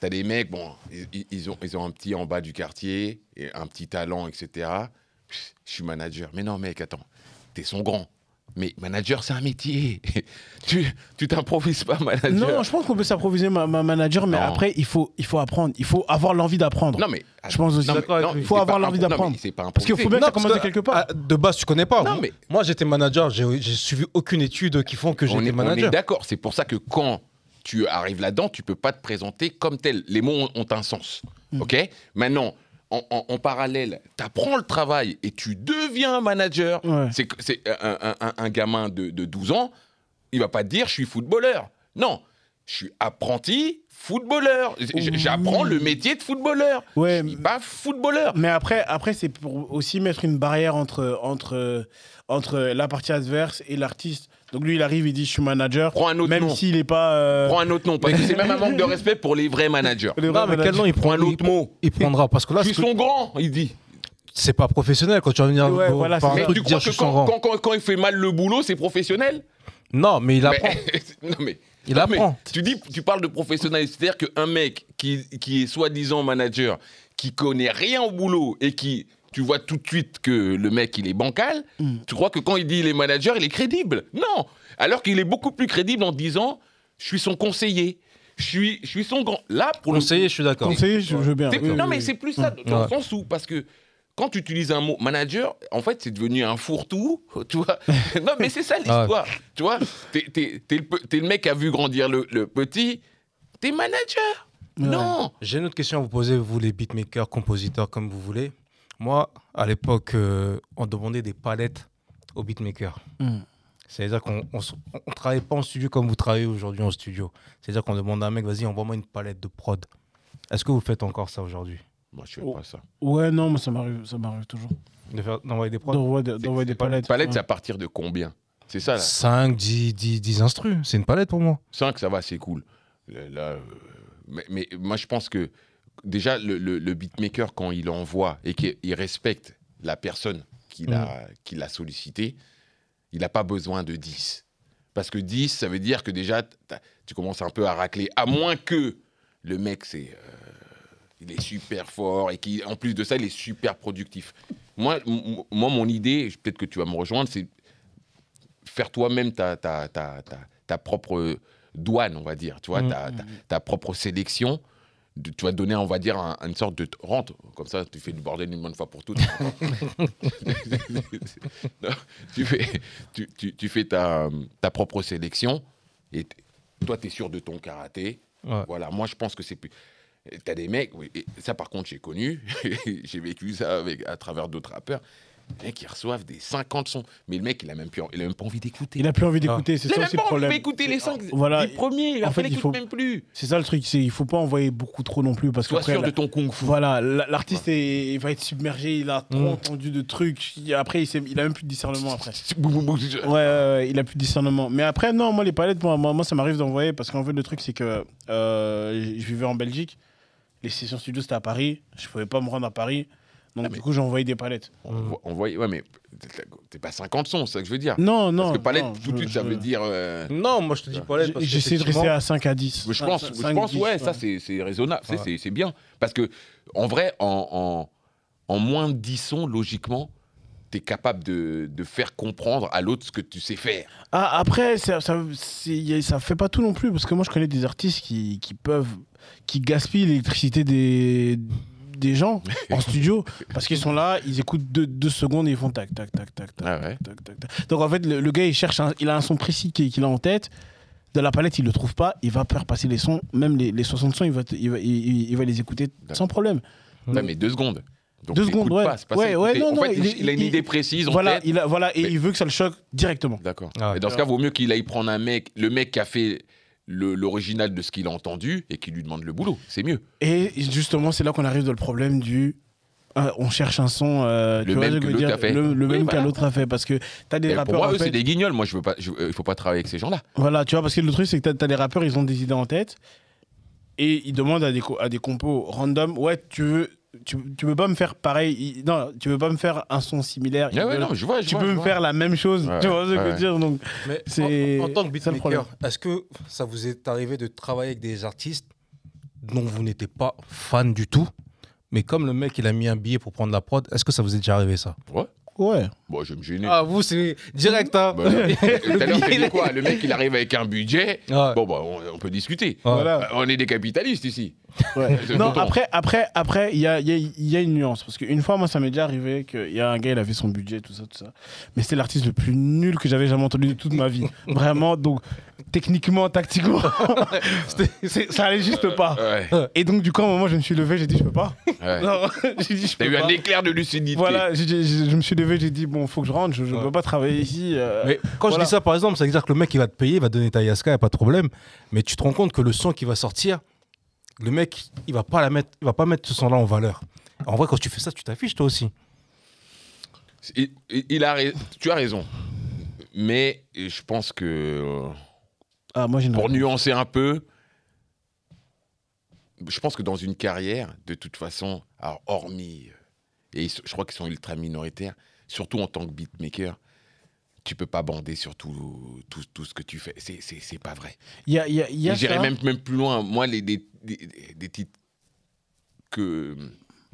Speaker 3: T'as des mecs, bon, ils- ils, ont, ils ont un petit en bas du quartier, et un petit talent, etc. Je suis manager. Mais non, mec, attends. T'es son grand. Mais manager, c'est un métier. tu tu t'improvises pas manager.
Speaker 2: Non, je pense qu'on peut s'improviser ma, ma manager, mais
Speaker 3: Non.
Speaker 2: après, il faut, il faut apprendre. Il faut avoir l'envie d'apprendre.
Speaker 3: Non, mais.
Speaker 2: Je pense aussi.
Speaker 3: non, non, c'est
Speaker 2: Faut avoir l'envie d'apprendre.
Speaker 3: mais C'est pas
Speaker 2: Parce qu'il faut bien que ça
Speaker 1: Non, parce
Speaker 2: commence de
Speaker 1: que,
Speaker 2: quelque part.
Speaker 1: ah, de base, tu connais pas.
Speaker 3: Non, mais-
Speaker 1: Moi, j'étais manager, j'ai suivi aucune étude qui font que j'étais
Speaker 3: est, on est
Speaker 1: manager.
Speaker 3: d'accord. C'est pour ça que quand tu arrives là-dedans, tu peux pas te présenter comme tel. Les mots ont, ont un sens.
Speaker 2: Mm.
Speaker 3: OK? Maintenant, en, en- en parallèle, tu apprends le travail et tu deviens manager.
Speaker 2: Ouais.
Speaker 3: C'est C'est un, un- un- un gamin de, de 12 ans, il va pas te dire je suis footballeur. Non, je suis apprenti footballeur.
Speaker 2: Oui.
Speaker 3: J'apprends le métier de footballeur.
Speaker 2: Ouais,
Speaker 3: Je suis pas footballeur.
Speaker 2: Mais après, après c'est pour aussi mettre une barrière entre, entre, entre la partie adverse et l'artiste. Donc lui, il arrive, il dit je suis manager,
Speaker 3: Prends un autre
Speaker 2: même
Speaker 3: nom.
Speaker 2: s'il n'est pas. euh,
Speaker 3: Prends un autre nom, parce que c'est même un manque de respect pour les vrais managers.
Speaker 2: les
Speaker 1: Non, mais quel nom il
Speaker 3: Prends
Speaker 1: prend
Speaker 3: un autre mot.
Speaker 1: Il prendra parce que là,
Speaker 3: Je
Speaker 1: c'est
Speaker 3: suis son grand, il dit.
Speaker 1: c'est pas professionnel quand tu vas venir
Speaker 2: Ouais, voilà,
Speaker 1: par
Speaker 2: c'est
Speaker 1: un truc
Speaker 3: tu
Speaker 1: dire je
Speaker 3: que quand, quand, quand- quand il fait mal le boulot, c'est professionnel?
Speaker 1: Non, mais il apprend.
Speaker 3: Mais- non, mais,
Speaker 1: Il
Speaker 3: non, mais
Speaker 1: apprend.
Speaker 3: tu dis, tu parles de professionnel, c'est-à-dire qu'un mec qui, qui est soi-disant manager, qui connaît rien au boulot et qui, tu vois tout de suite que le mec, il est bancal,
Speaker 2: Mm.
Speaker 3: tu crois que quand il dit il est manager, il est crédible? Non Alors qu'il est beaucoup plus crédible en disant je suis son conseiller, je suis, je suis son grand. Là, pour le
Speaker 1: Conseiller, je suis d'accord.
Speaker 2: Conseiller, je, veux bien. Oui,
Speaker 3: non,
Speaker 2: oui,
Speaker 3: mais
Speaker 2: oui.
Speaker 3: c'est plus ça, dans
Speaker 1: Ouais.
Speaker 3: le sens où, parce que quand tu utilises un mot manager, en fait, c'est devenu un fourre-tout, tu vois. non, mais c'est ça l'histoire, tu vois. T'es, t'es- t'es le, pe- t'es le mec qui a vu grandir le, le petit, t'es manager.
Speaker 2: Ouais.
Speaker 3: Non.
Speaker 1: J'ai une autre question à vous poser, vous les beatmakers, compositeurs, comme vous voulez. Moi, à l'époque, euh, on demandait des palettes aux beatmakers.
Speaker 2: Mm.
Speaker 1: C'est-à-dire qu'on ne travaillait pas en studio comme vous travaillez aujourd'hui en studio. C'est-à-dire qu'on demande à un mec, vas-y, envoie-moi une palette de prod. Est-ce que vous faites encore ça aujourd'hui?
Speaker 3: Moi, je fais
Speaker 2: Oh.
Speaker 3: pas ça.
Speaker 2: Ouais, non, moi, ça m'arrive, ça m'arrive toujours.
Speaker 1: De D'envoyer des prods?
Speaker 2: D'envoyer des- palettes.
Speaker 3: Palette,
Speaker 2: Ouais.
Speaker 3: c'est à partir de combien? C'est ça, là.
Speaker 1: 5, 10, 10, 10 instrus. C'est une palette pour moi.
Speaker 3: 5, ça va, c'est cool. Là, là, euh, mais, mais moi, je pense que déjà, le, le- le beatmaker, quand il envoie et qu'il respecte la personne qui l'a qui l'a sollicité, il n'a pas besoin de 10. Parce que 10, ça veut dire que déjà, tu commences un peu à racler. À moins que le mec, c'est. euh, il est super fort et qu'en plus de ça, il est super productif. Moi, moi mon idée, peut-être que tu vas me rejoindre, c'est faire toi-même ta, ta, ta, ta, ta propre douane, on va dire, tu vois,
Speaker 1: Mm.
Speaker 3: ta, ta, ta propre sélection. De- tu vas donner, on va dire, un- une sorte de rente. Comme ça, tu fais du bordel une bonne fois pour toutes. Non, tu fais, tu, tu- tu fais ta, ta propre sélection et toi, tu es sûr de ton karaté.
Speaker 1: Ouais.
Speaker 3: Voilà, moi, je pense que c'est plus. T'as des mecs, oui, et ça par contre, j'ai connu, j'ai vécu ça avec, à travers d'autres rappeurs. Les mecs, ils reçoivent des 50 sons. Mais le mec, il a même, plus, il a même pas envie d'écouter.
Speaker 2: Il a plus envie d'écouter, c'est
Speaker 3: Il a
Speaker 2: ça
Speaker 3: même
Speaker 2: aussi
Speaker 3: pas
Speaker 2: le
Speaker 3: envie
Speaker 2: problème.
Speaker 3: d'écouter les 5
Speaker 2: Voilà.
Speaker 3: les premiers.
Speaker 2: En fait,
Speaker 3: il
Speaker 2: faut-
Speaker 3: même plus.
Speaker 2: C'est ça le truc, c'est il faut pas envoyer beaucoup trop non plus parce que
Speaker 3: Sois
Speaker 2: après,
Speaker 3: sûr
Speaker 2: la-
Speaker 3: de ton kung fu.
Speaker 2: voilà, la- l'artiste est- il va être submergé, il a trop
Speaker 1: Mm.
Speaker 2: entendu de trucs, il- après il, sait- il a même plus de discernement après.
Speaker 3: Boum, boum, boum.
Speaker 2: Ouais, ouais, ouais, il a plus de discernement. Mais après, non, moi, les palettes, moi, moi, moi, ça m'arrive d'envoyer parce qu'en fait, le truc, c'est que euh, je vivais en Belgique. Les sessions studio, c'était à Paris. Je pouvais pas me rendre à Paris. Donc,
Speaker 3: Ah,
Speaker 2: du coup, j'ai envoyé des palettes.
Speaker 3: On, ouais, mais t'es- t'es pas 50 sons, c'est ça que je veux dire.
Speaker 2: Non, non.
Speaker 3: Parce que palette,
Speaker 2: non,
Speaker 3: tout de
Speaker 2: je-
Speaker 3: suite, ça
Speaker 2: je-
Speaker 3: veut dire. euh,
Speaker 1: Non, moi je te dis palette.
Speaker 2: J'essaie de rester à 5 à 10.
Speaker 3: je pense, je
Speaker 2: Cinq,
Speaker 3: pense ouais, ça, c'est c'est raisonnable, c'est-
Speaker 1: Ouais.
Speaker 3: c'est bien. Parce que, en vrai, en, en, en moins de 10 sons, logiquement, tu es capable de, de faire comprendre à l'autre ce que tu sais faire.
Speaker 2: Ah, après, ça, ça, ça fait pas tout non plus, parce que moi, je connais des artistes qui, qui peuvent, qui gaspillent l'électricité des, des gens en studio, parce qu'ils sont là, ils écoutent deux, deux secondes et ils font tac, tac, tac, tac, tac,
Speaker 3: Ah ouais.
Speaker 2: tac, tac, tac. Donc, en fait, le, le gars, il cherche, un- il a un son précis qu'il a en tête. De la palette, il le trouve pas, il va faire passer les sons, même les, les 60 sons, il va, te- il va, il, va les écouter sans problème.
Speaker 3: Ouais, mais deux secondes. Donc,
Speaker 2: Deux secondes, ouais.
Speaker 3: pas,
Speaker 2: Ouais, ouais,
Speaker 3: écouter.
Speaker 2: non,
Speaker 3: en
Speaker 2: non,
Speaker 3: fait,
Speaker 2: il
Speaker 3: a une
Speaker 2: il-
Speaker 3: idée précise en
Speaker 2: Voilà,
Speaker 3: tête.
Speaker 2: il a, voilà, et
Speaker 3: Mais-
Speaker 2: il veut que ça le choque directement.
Speaker 3: D'accord.
Speaker 1: Ah ouais.
Speaker 3: Et dans ce cas, vaut mieux qu'il aille prendre un mec, le mec qui a fait l'original de ce qu'il a entendu et qui lui demande le boulot. C'est mieux.
Speaker 2: Et justement, c'est là qu'on arrive dans le problème du. euh, on cherche un son. euh,
Speaker 3: Le même que
Speaker 2: dire
Speaker 3: a fait.
Speaker 2: Le, le
Speaker 3: Oui,
Speaker 2: même
Speaker 3: voilà.
Speaker 2: l'autre a fait. Parce que t'as des
Speaker 3: Et
Speaker 2: rappeurs.
Speaker 3: pour moi, c'est des guignols. Moi, je veux pas. euh, il faut pas travailler avec ces gens-là.
Speaker 2: Voilà, tu vois, parce que le truc, c'est que t'as as des rappeurs, ils ont des idées en tête. Et ils demandent à des, à des compos random Ouais, tu veux. Tu, tu veux pas me faire pareil. il- non, tu veux pas me faire un son similaire.
Speaker 3: Ah ouais,
Speaker 2: il veut-
Speaker 3: non, je vois. je
Speaker 2: tu
Speaker 3: vois,
Speaker 2: peux
Speaker 3: je
Speaker 2: me
Speaker 3: vois.
Speaker 2: faire la même chose.
Speaker 3: Ouais,
Speaker 2: tu vois ce que je veux dire Donc,
Speaker 1: Mais
Speaker 2: C'est-
Speaker 1: en, en tant que beatmaker, est-ce que ça vous est arrivé de travailler avec des artistes dont vous n'étiez pas fan du tout mais comme le mec il a mis un billet pour prendre la prod, est-ce que ça vous est déjà arrivé ça
Speaker 3: Ouais.
Speaker 2: ouais.
Speaker 3: Bon, je vais me gêner.
Speaker 1: Ah vous c'est direct hein
Speaker 3: Bah, là, Tout à l'heure, t'as
Speaker 1: billet,
Speaker 3: dit quoi? Le mec, il arrive avec un budget.
Speaker 1: Ouais.
Speaker 3: Bon, bah, on, on peut discuter.
Speaker 2: Voilà.
Speaker 3: Euh, On est des capitalistes ici.
Speaker 2: Ouais. Non, après, après, après, il y a, il y, a, y a une nuance. Parce qu'une fois, moi, ça m'est déjà arrivé qu'il y a un gars, il avait son budget, tout ça, tout ça. Mais c'était l'artiste le plus nul que j'avais jamais entendu de toute ma vie. Vraiment, donc, techniquement, tactiquement, ça allait juste pas.
Speaker 3: Ouais.
Speaker 2: Et donc, du coup, à un moment, je me suis levé, j'ai dit, je peux pas.
Speaker 3: ouais.
Speaker 2: Non, j'ai dit, je
Speaker 3: T'as
Speaker 2: peux
Speaker 3: eu
Speaker 2: pas.
Speaker 3: un éclair de lucidité.
Speaker 2: Voilà, je me suis levé, j'ai dit, bon, faut que je rentre, je ne
Speaker 1: Ouais.
Speaker 2: peux pas travailler ici. euh.
Speaker 1: Mais quand
Speaker 2: Voilà.
Speaker 1: je dis ça, par exemple, ça veut dire que le mec, il va te payer, il va te donner ta Yaska, il n'y a pas de problème. Mais tu te rends compte que le son qui va sortir, le mec, il va pas la mettre, il va pas mettre ce son-là en valeur. En vrai, quand tu fais ça, tu t'affiches toi aussi.
Speaker 3: Il, a, tu as raison. Mais je pense que euh,
Speaker 2: Ah, moi,
Speaker 3: pour nuancer un peu, je pense que dans une carrière, de toute façon, alors, hormis, et je crois qu'ils sont ultra minoritaires, surtout en tant que beatmaker, tu peux pas bander sur tout, tout, tout ce que tu fais. C'est- C'est c'est pas vrai.
Speaker 2: Il y a, il y a, il y a
Speaker 3: Et J'irais même, même plus loin. Moi, les, des, des, des titres que,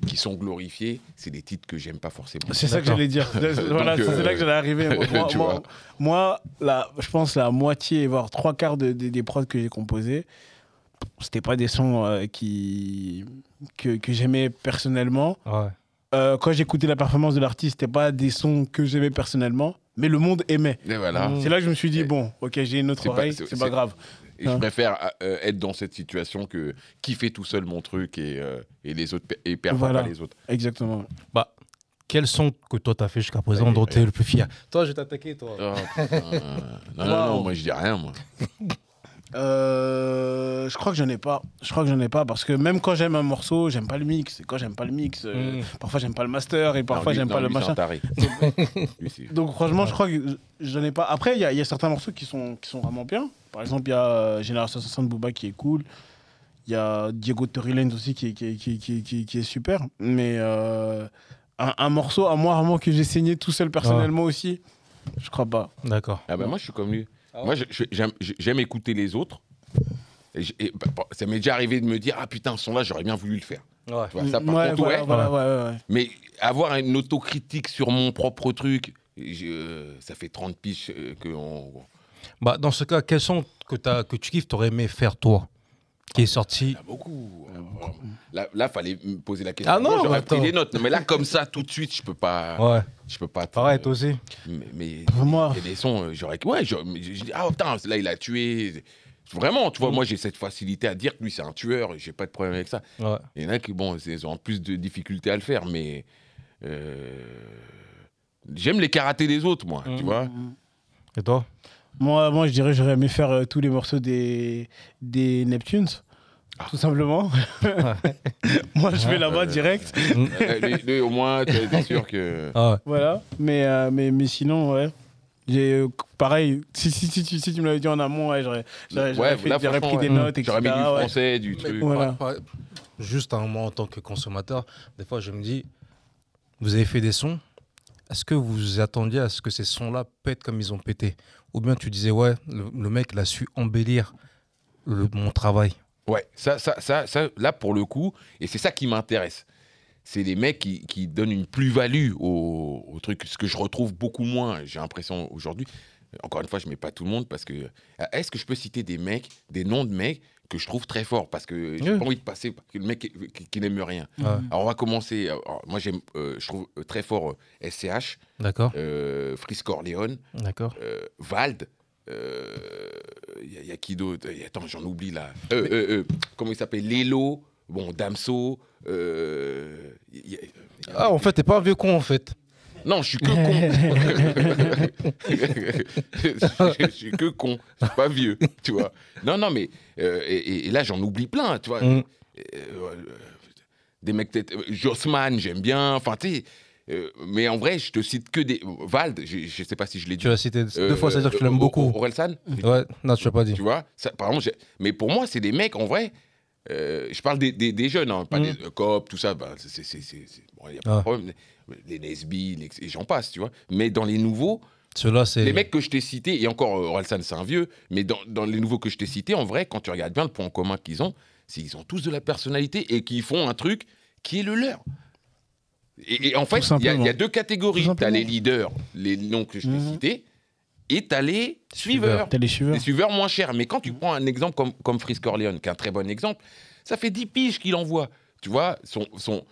Speaker 3: qui sont glorifiés, c'est des titres que j'aime pas forcément.
Speaker 2: C'est ça que j'allais dire. voilà,
Speaker 3: Donc,
Speaker 2: c'est
Speaker 3: euh,
Speaker 2: là que j'allais arriver. Moi, moi, la, je pense la moitié, voire trois quarts de- de- des prods que j'ai composés, c'était pas des sons euh, qui, que, que j'aimais personnellement.
Speaker 1: Ouais.
Speaker 2: Euh, quand j'écoutais la performance de l'artiste, c'était pas des sons que j'aimais personnellement, mais le monde aimait.
Speaker 3: Et voilà.
Speaker 1: Mm.
Speaker 2: C'est là que je me suis dit, bon, ok, j'ai une autre
Speaker 3: C'est pas-
Speaker 2: oreille,
Speaker 3: c'est-
Speaker 2: c'est pas grave.
Speaker 3: Et je
Speaker 2: Ah.
Speaker 3: préfère euh, être dans cette situation que kiffer tout seul mon truc et, euh, et les autres et perdre
Speaker 2: Voilà.
Speaker 3: pas les autres.
Speaker 2: Exactement.
Speaker 1: Bah, quel son que toi t'as fait jusqu'à présent
Speaker 3: Ouais,
Speaker 1: dont
Speaker 3: ouais.
Speaker 1: tu es le plus fier? Toi, je vais t'attaquer, toi.
Speaker 3: Oh, non, non, non, moi je dis rien, moi.
Speaker 2: Euh, je crois que j'en ai pas. Je crois que j'en ai pas parce que même quand j'aime un morceau, j'aime pas le mix. Et quand j'aime pas le mix, euh,
Speaker 1: Mm.
Speaker 2: parfois j'aime pas le master et parfois j'aime pas le
Speaker 3: lui,
Speaker 2: machin. Donc franchement, je crois que j'en ai pas. Après, il y, a- il y a certains morceaux qui sont, qui sont vraiment bien. Par exemple, il y a euh, Génération 60 Booba qui est cool. Il y a Diego Torriland aussi qui est, qui, est- qui, est- qui est- qui est- qui est super. Mais euh, un, un morceau à moi vraiment que j'ai saigné tout seul personnellement aussi, je crois pas.
Speaker 1: D'accord.
Speaker 3: Ah bah moi je suis comme lui.
Speaker 1: Ah ouais
Speaker 3: Moi j'aime j'aime écouter les autres. Et j'- et, bah, ça m'est déjà arrivé de me dire ah putain ce son là j'aurais bien voulu le faire.
Speaker 1: Ouais.
Speaker 3: Tu vois, ça par
Speaker 2: Ouais,
Speaker 3: contre
Speaker 2: voilà,
Speaker 3: ouais.
Speaker 2: voilà, ouais, ouais, ouais.
Speaker 3: Mais avoir une autocritique sur mon propre truc, je- ça fait 30 piges euh, que on-
Speaker 1: Bah, dans ce cas, quel son que, que tu kiffes, t'aurais aimé faire toi? Qui est sorti
Speaker 3: Il y en a beaucoup. Là, là, fallait me poser la question.
Speaker 1: Ah non,
Speaker 3: j'aurais pris des notes. Mais là, comme ça, tout de suite, je peux pas.
Speaker 1: Ouais.
Speaker 3: Je peux pas.
Speaker 1: Pareil, toi aussi.
Speaker 3: Mais, mais
Speaker 2: Moi,
Speaker 3: il y a des sons, euh, j'aurais. Ouais, je, dis, ah putain, là, il a tué. Vraiment, tu vois, moi, j'ai cette facilité à dire que lui, c'est un tueur. J'ai pas de problème avec ça.
Speaker 1: Ouais.
Speaker 3: Il y en a qui, bon, ils ont plus de difficultés à le faire, mais. euh, J'aime les karatés des autres, moi,
Speaker 1: Mhm.
Speaker 3: tu vois.
Speaker 1: Et toi?
Speaker 2: Moi, moi, je dirais j'aurais aimé faire euh, tous les morceaux des, des Neptunes.
Speaker 3: Ah.
Speaker 2: Tout simplement. moi, je vais là-bas
Speaker 3: euh,
Speaker 2: direct.
Speaker 3: Euh, lui, lui, au moins, t'es t'es sûr que.
Speaker 1: Ah ouais.
Speaker 2: Voilà. Mais, euh, mais, mais sinon, ouais. J'ai, euh, pareil, si, si, si, tu- si tu me l'avais dit en amont, ouais, j'aurais, j'aurais, j'aurais
Speaker 3: Ouais,
Speaker 2: fait-
Speaker 3: là,
Speaker 2: j'aurais pris
Speaker 3: franchement,
Speaker 2: des
Speaker 1: ouais.
Speaker 2: notes, etc.
Speaker 3: J'aurais mis du
Speaker 2: ouais.
Speaker 3: français, du truc.
Speaker 2: Voilà.
Speaker 1: Ouais, ouais. Juste un moment en tant que consommateur, des fois je me dis, vous avez fait des sons, est-ce que vous attendiez à ce que ces sons-là pètent comme ils ont pété? Ou bien tu disais, ouais, le, mec il a su embellir le- mon travail.
Speaker 3: Ouais, ça, ça, ça, ça, là pour le coup, et c'est ça qui m'intéresse. C'est les mecs qui, qui donnent une plus-value au, au truc, ce que je retrouve beaucoup moins, j'ai l'impression aujourd'hui. Encore une fois, je mets pas tout le monde parce que. euh, Est-ce que je peux citer des mecs, des noms de mecs que je trouve très forts Parce que j'ai
Speaker 1: Oui.
Speaker 3: pas envie de passer le mec qui, qui- qui n'aime rien.
Speaker 1: Ouais.
Speaker 3: Alors on va commencer. alors, moi, j'aime, euh, je trouve euh, très fort euh, SCH,
Speaker 1: D'accord
Speaker 3: euh, Corleone,
Speaker 1: D'accord.
Speaker 3: euh, Vald. Il y, a- y a qui d'autre Attends, j'en oublie là. Euh, euh, euh, comment il s'appelle? Lelo, bon, Damso. euh, y a-
Speaker 1: Ah, en fait, t'es pas un vieux con en fait.
Speaker 3: Non, je suis que con. je, je suis que con. Je suis pas vieux, tu vois. Non, non, mais. euh, et, là, j'en oublie plein, tu vois.
Speaker 1: Mm.
Speaker 3: Euh, euh, des mecs peut-être. euh, Jossman, j'aime bien. Enfin, tu sais. euh, mais en vrai, je te cite que des. Vald, je, je sais pas si je l'ai dit.
Speaker 1: Tu l'as cité deux fois, c'est-à-dire que tu l'aimes beaucoup.
Speaker 3: Orelsan
Speaker 1: Ouais, non, tu l'as pas dit.
Speaker 3: tu vois ça, par exemple, mais pour moi c'est des mecs en vrai euh, je parle des, des- des jeunes hein, pas
Speaker 1: Mm.
Speaker 3: des euh, tout ça bah, c'est bon, y a pas de
Speaker 1: Ah.
Speaker 3: problème les Nesby les- et j'en passe tu vois mais dans les nouveaux les mecs que je t'ai cités et encore euh, Orelsan c'est un vieux mais dans, dans les nouveaux que je t'ai cités en vrai quand tu regardes bien le point en commun qu'ils ont c'est qu'ils ont tous de la personnalité et qu'ils font un truc qui est le leur et, et en fait il y, a- y deux catégories t'as
Speaker 2: simplement.
Speaker 3: les leaders les noms que je t'ai
Speaker 2: Mhm.
Speaker 3: cités et t'as les suiveurs
Speaker 2: T'as les suiveurs.
Speaker 3: des suiveurs moins chers. Mais quand tu prends un exemple comme, comme Frisk Corleone, qui est un très bon exemple, ça fait 10 piges qu'il envoie. Tu vois, son, son,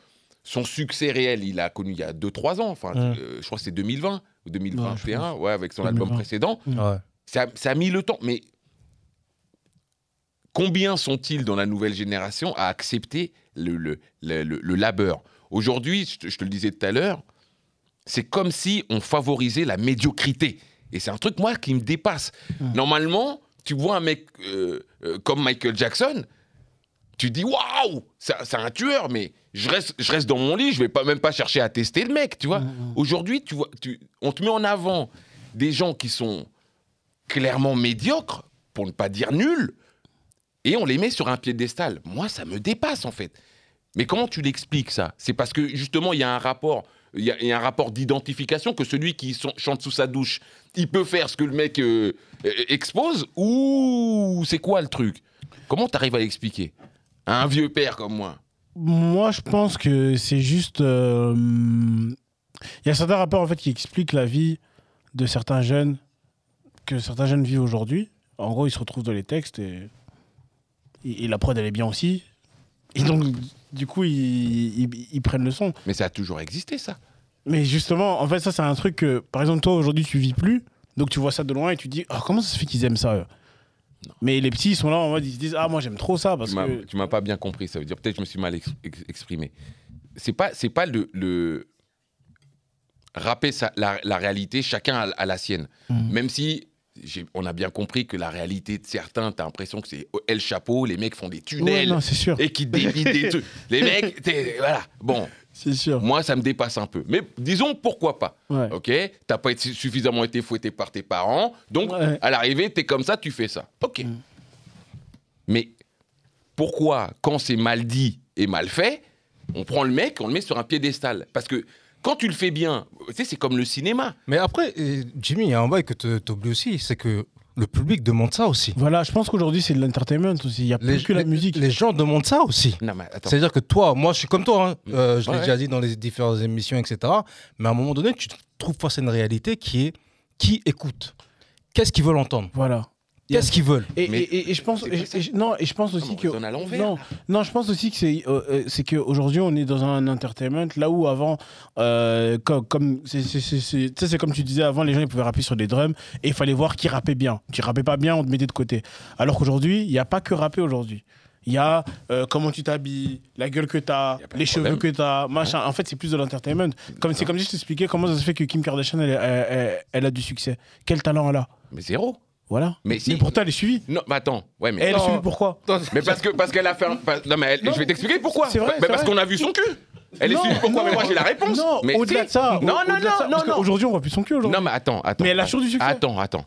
Speaker 3: son succès réel, il a connu il y a 2-3 ans. Enfin,
Speaker 1: Mm.
Speaker 3: euh, je crois que c'est 2020 ou 2021,
Speaker 2: Ouais,
Speaker 3: avec son album
Speaker 2: 2020.
Speaker 3: précédent.
Speaker 1: Ouais.
Speaker 3: Ça, ça a mis le temps. Mais combien sont-ils dans la nouvelle génération à accepter le, le, le, le- le labeur? Aujourd'hui, je te, je te le disais tout à l'heure, c'est comme si on favorisait la médiocrité. Et c'est un truc, moi, qui me dépasse. Normalement, tu vois un mec euh, euh, comme Michael Jackson, tu dis waouh, c'est un tueur, mais je reste, je reste dans mon lit, je vais pas même pas chercher à tester le mec, tu vois.
Speaker 2: Mm,
Speaker 3: Aujourd'hui, tu vois, tu, on te met en avant des gens qui sont clairement médiocres, pour ne pas dire nuls, et on les met sur un piédestal. Moi, ça me dépasse en fait. Mais comment tu l'expliques ça? C'est parce que justement, il y a un rapport, il y a, il y a un rapport d'identification que celui qui son- chante sous sa douche, il peut faire ce que le mec euh, expose, ou c'est quoi le truc? Comment tu arrives à l'expliquer? À un vieux père comme moi
Speaker 2: Moi, je pense que c'est juste. euh, Il y a certains rappeurs en fait qui expliquent la vie de certains jeunes que certains jeunes vivent aujourd'hui. En gros, ils se retrouvent dans les textes et, et, la prod elle est bien aussi. Et donc, du coup, ils, ils- ils prennent le son.
Speaker 3: Mais ça a toujours existé, ça.
Speaker 2: Mais justement, en fait, ça, c'est un truc que, par exemple, toi, aujourd'hui, tu vis plus. Donc, tu vois ça de loin et tu te dis, Ah, comment ça se fait qu'ils aiment ça eux? Mais les petits, ils sont là en mode, ils se disent, ah, moi, j'aime trop ça parce
Speaker 3: Tu m'as-
Speaker 2: que.
Speaker 3: tu m'as pas bien compris. Ça veut dire peut-être que je me suis mal ex- ex- exprimé. C'est pas, c'est pas le, le rapper sa- la, la réalité, chacun a, a la sienne.
Speaker 2: Mhm.
Speaker 3: Même si j'ai- on a bien compris que la réalité de certains, t'as l'impression que c'est El Chapeau, les mecs font des
Speaker 2: Ouais,
Speaker 3: tunnels
Speaker 2: non, c'est sûr.
Speaker 3: et qui débitent des trucs. Les mecs, t'es- voilà. Bon,
Speaker 2: C'est sûr.
Speaker 3: moi ça me dépasse un peu. Mais disons pourquoi pas.
Speaker 2: Ouais.
Speaker 3: Ok, t'as pas été suffisamment été fouetté par tes parents, donc
Speaker 2: Ouais.
Speaker 3: à l'arrivée t'es comme ça, tu fais ça. Ok.
Speaker 2: Mm.
Speaker 3: Mais pourquoi, quand c'est mal dit et mal fait, on prend le mec, on le met sur un piédestal? Parce que quand tu le fais bien, tu sais, c'est comme le cinéma.
Speaker 1: Mais après, Jimmy, il y a un bail que tu oublies aussi, c'est que le public demande ça aussi.
Speaker 2: Voilà, je pense qu'aujourd'hui, c'est de l'entertainment aussi. Il n'y a plus que la
Speaker 1: les-
Speaker 2: musique.
Speaker 1: les gens demandent ça aussi. C'est-à-dire que toi, moi, je suis comme toi. hein. Euh, je l'ai
Speaker 3: Ouais.
Speaker 1: déjà dit dans les différentes émissions, etc. Mais à un moment donné, tu te trouves face à une réalité qui est qui écoute Qu'est-ce qu'ils veulent entendre?
Speaker 2: Voilà.
Speaker 1: Qu'est-ce qu'ils veulent
Speaker 2: Et,
Speaker 3: Mais
Speaker 2: et- et- et je pense, non, et je pense aussi
Speaker 3: on
Speaker 2: que non, non, je pense aussi que c'est, euh, euh, c'est qu'aujourd'hui on est dans un entertainment là où avant, euh, comme, comme c'est, c'est, c'est- c'est- tu sais, c'est comme tu disais avant, les gens ils pouvaient rapper sur des drums et il fallait voir qui rappait bien. Tu rappais pas bien, on te mettait de côté. Alors qu'aujourd'hui, il n'y a pas que rapper aujourd'hui. Il y a euh, comment tu t'habilles, la gueule que tu as,
Speaker 3: Y a pas de
Speaker 2: les cheveux
Speaker 3: problème.
Speaker 2: que tu as, machin. En fait, c'est plus de l'entertainment. Comme, c'est comme si je t'expliquais comment ça se fait que Kim Kardashian, elle, elle- elle- elle a du succès? Quel talent elle a?
Speaker 3: Mais zéro.
Speaker 2: Voilà.
Speaker 3: Mais si.
Speaker 2: pourtant, elle est suivie.
Speaker 3: Non, mais attends. Ouais, mais
Speaker 2: elle est suivie pourquoi
Speaker 3: Mais parce que parce qu'elle a fait un. Non mais elle-
Speaker 2: Non,
Speaker 3: je vais t'expliquer pourquoi.
Speaker 2: c'est vrai,
Speaker 3: Bah, parce qu'on a vu son cul. Elle est suivie pourquoi
Speaker 2: non,
Speaker 3: Mais moi j'ai la réponse.
Speaker 2: Non,
Speaker 3: mais
Speaker 2: au-delà
Speaker 3: si.
Speaker 2: de ça.
Speaker 3: Non non non non
Speaker 2: qu'aujourd'hui, on voit plus son cul aujourd'hui.
Speaker 3: Non mais attends attends.
Speaker 2: Mais elle a toujours du succès.
Speaker 3: Attends attends.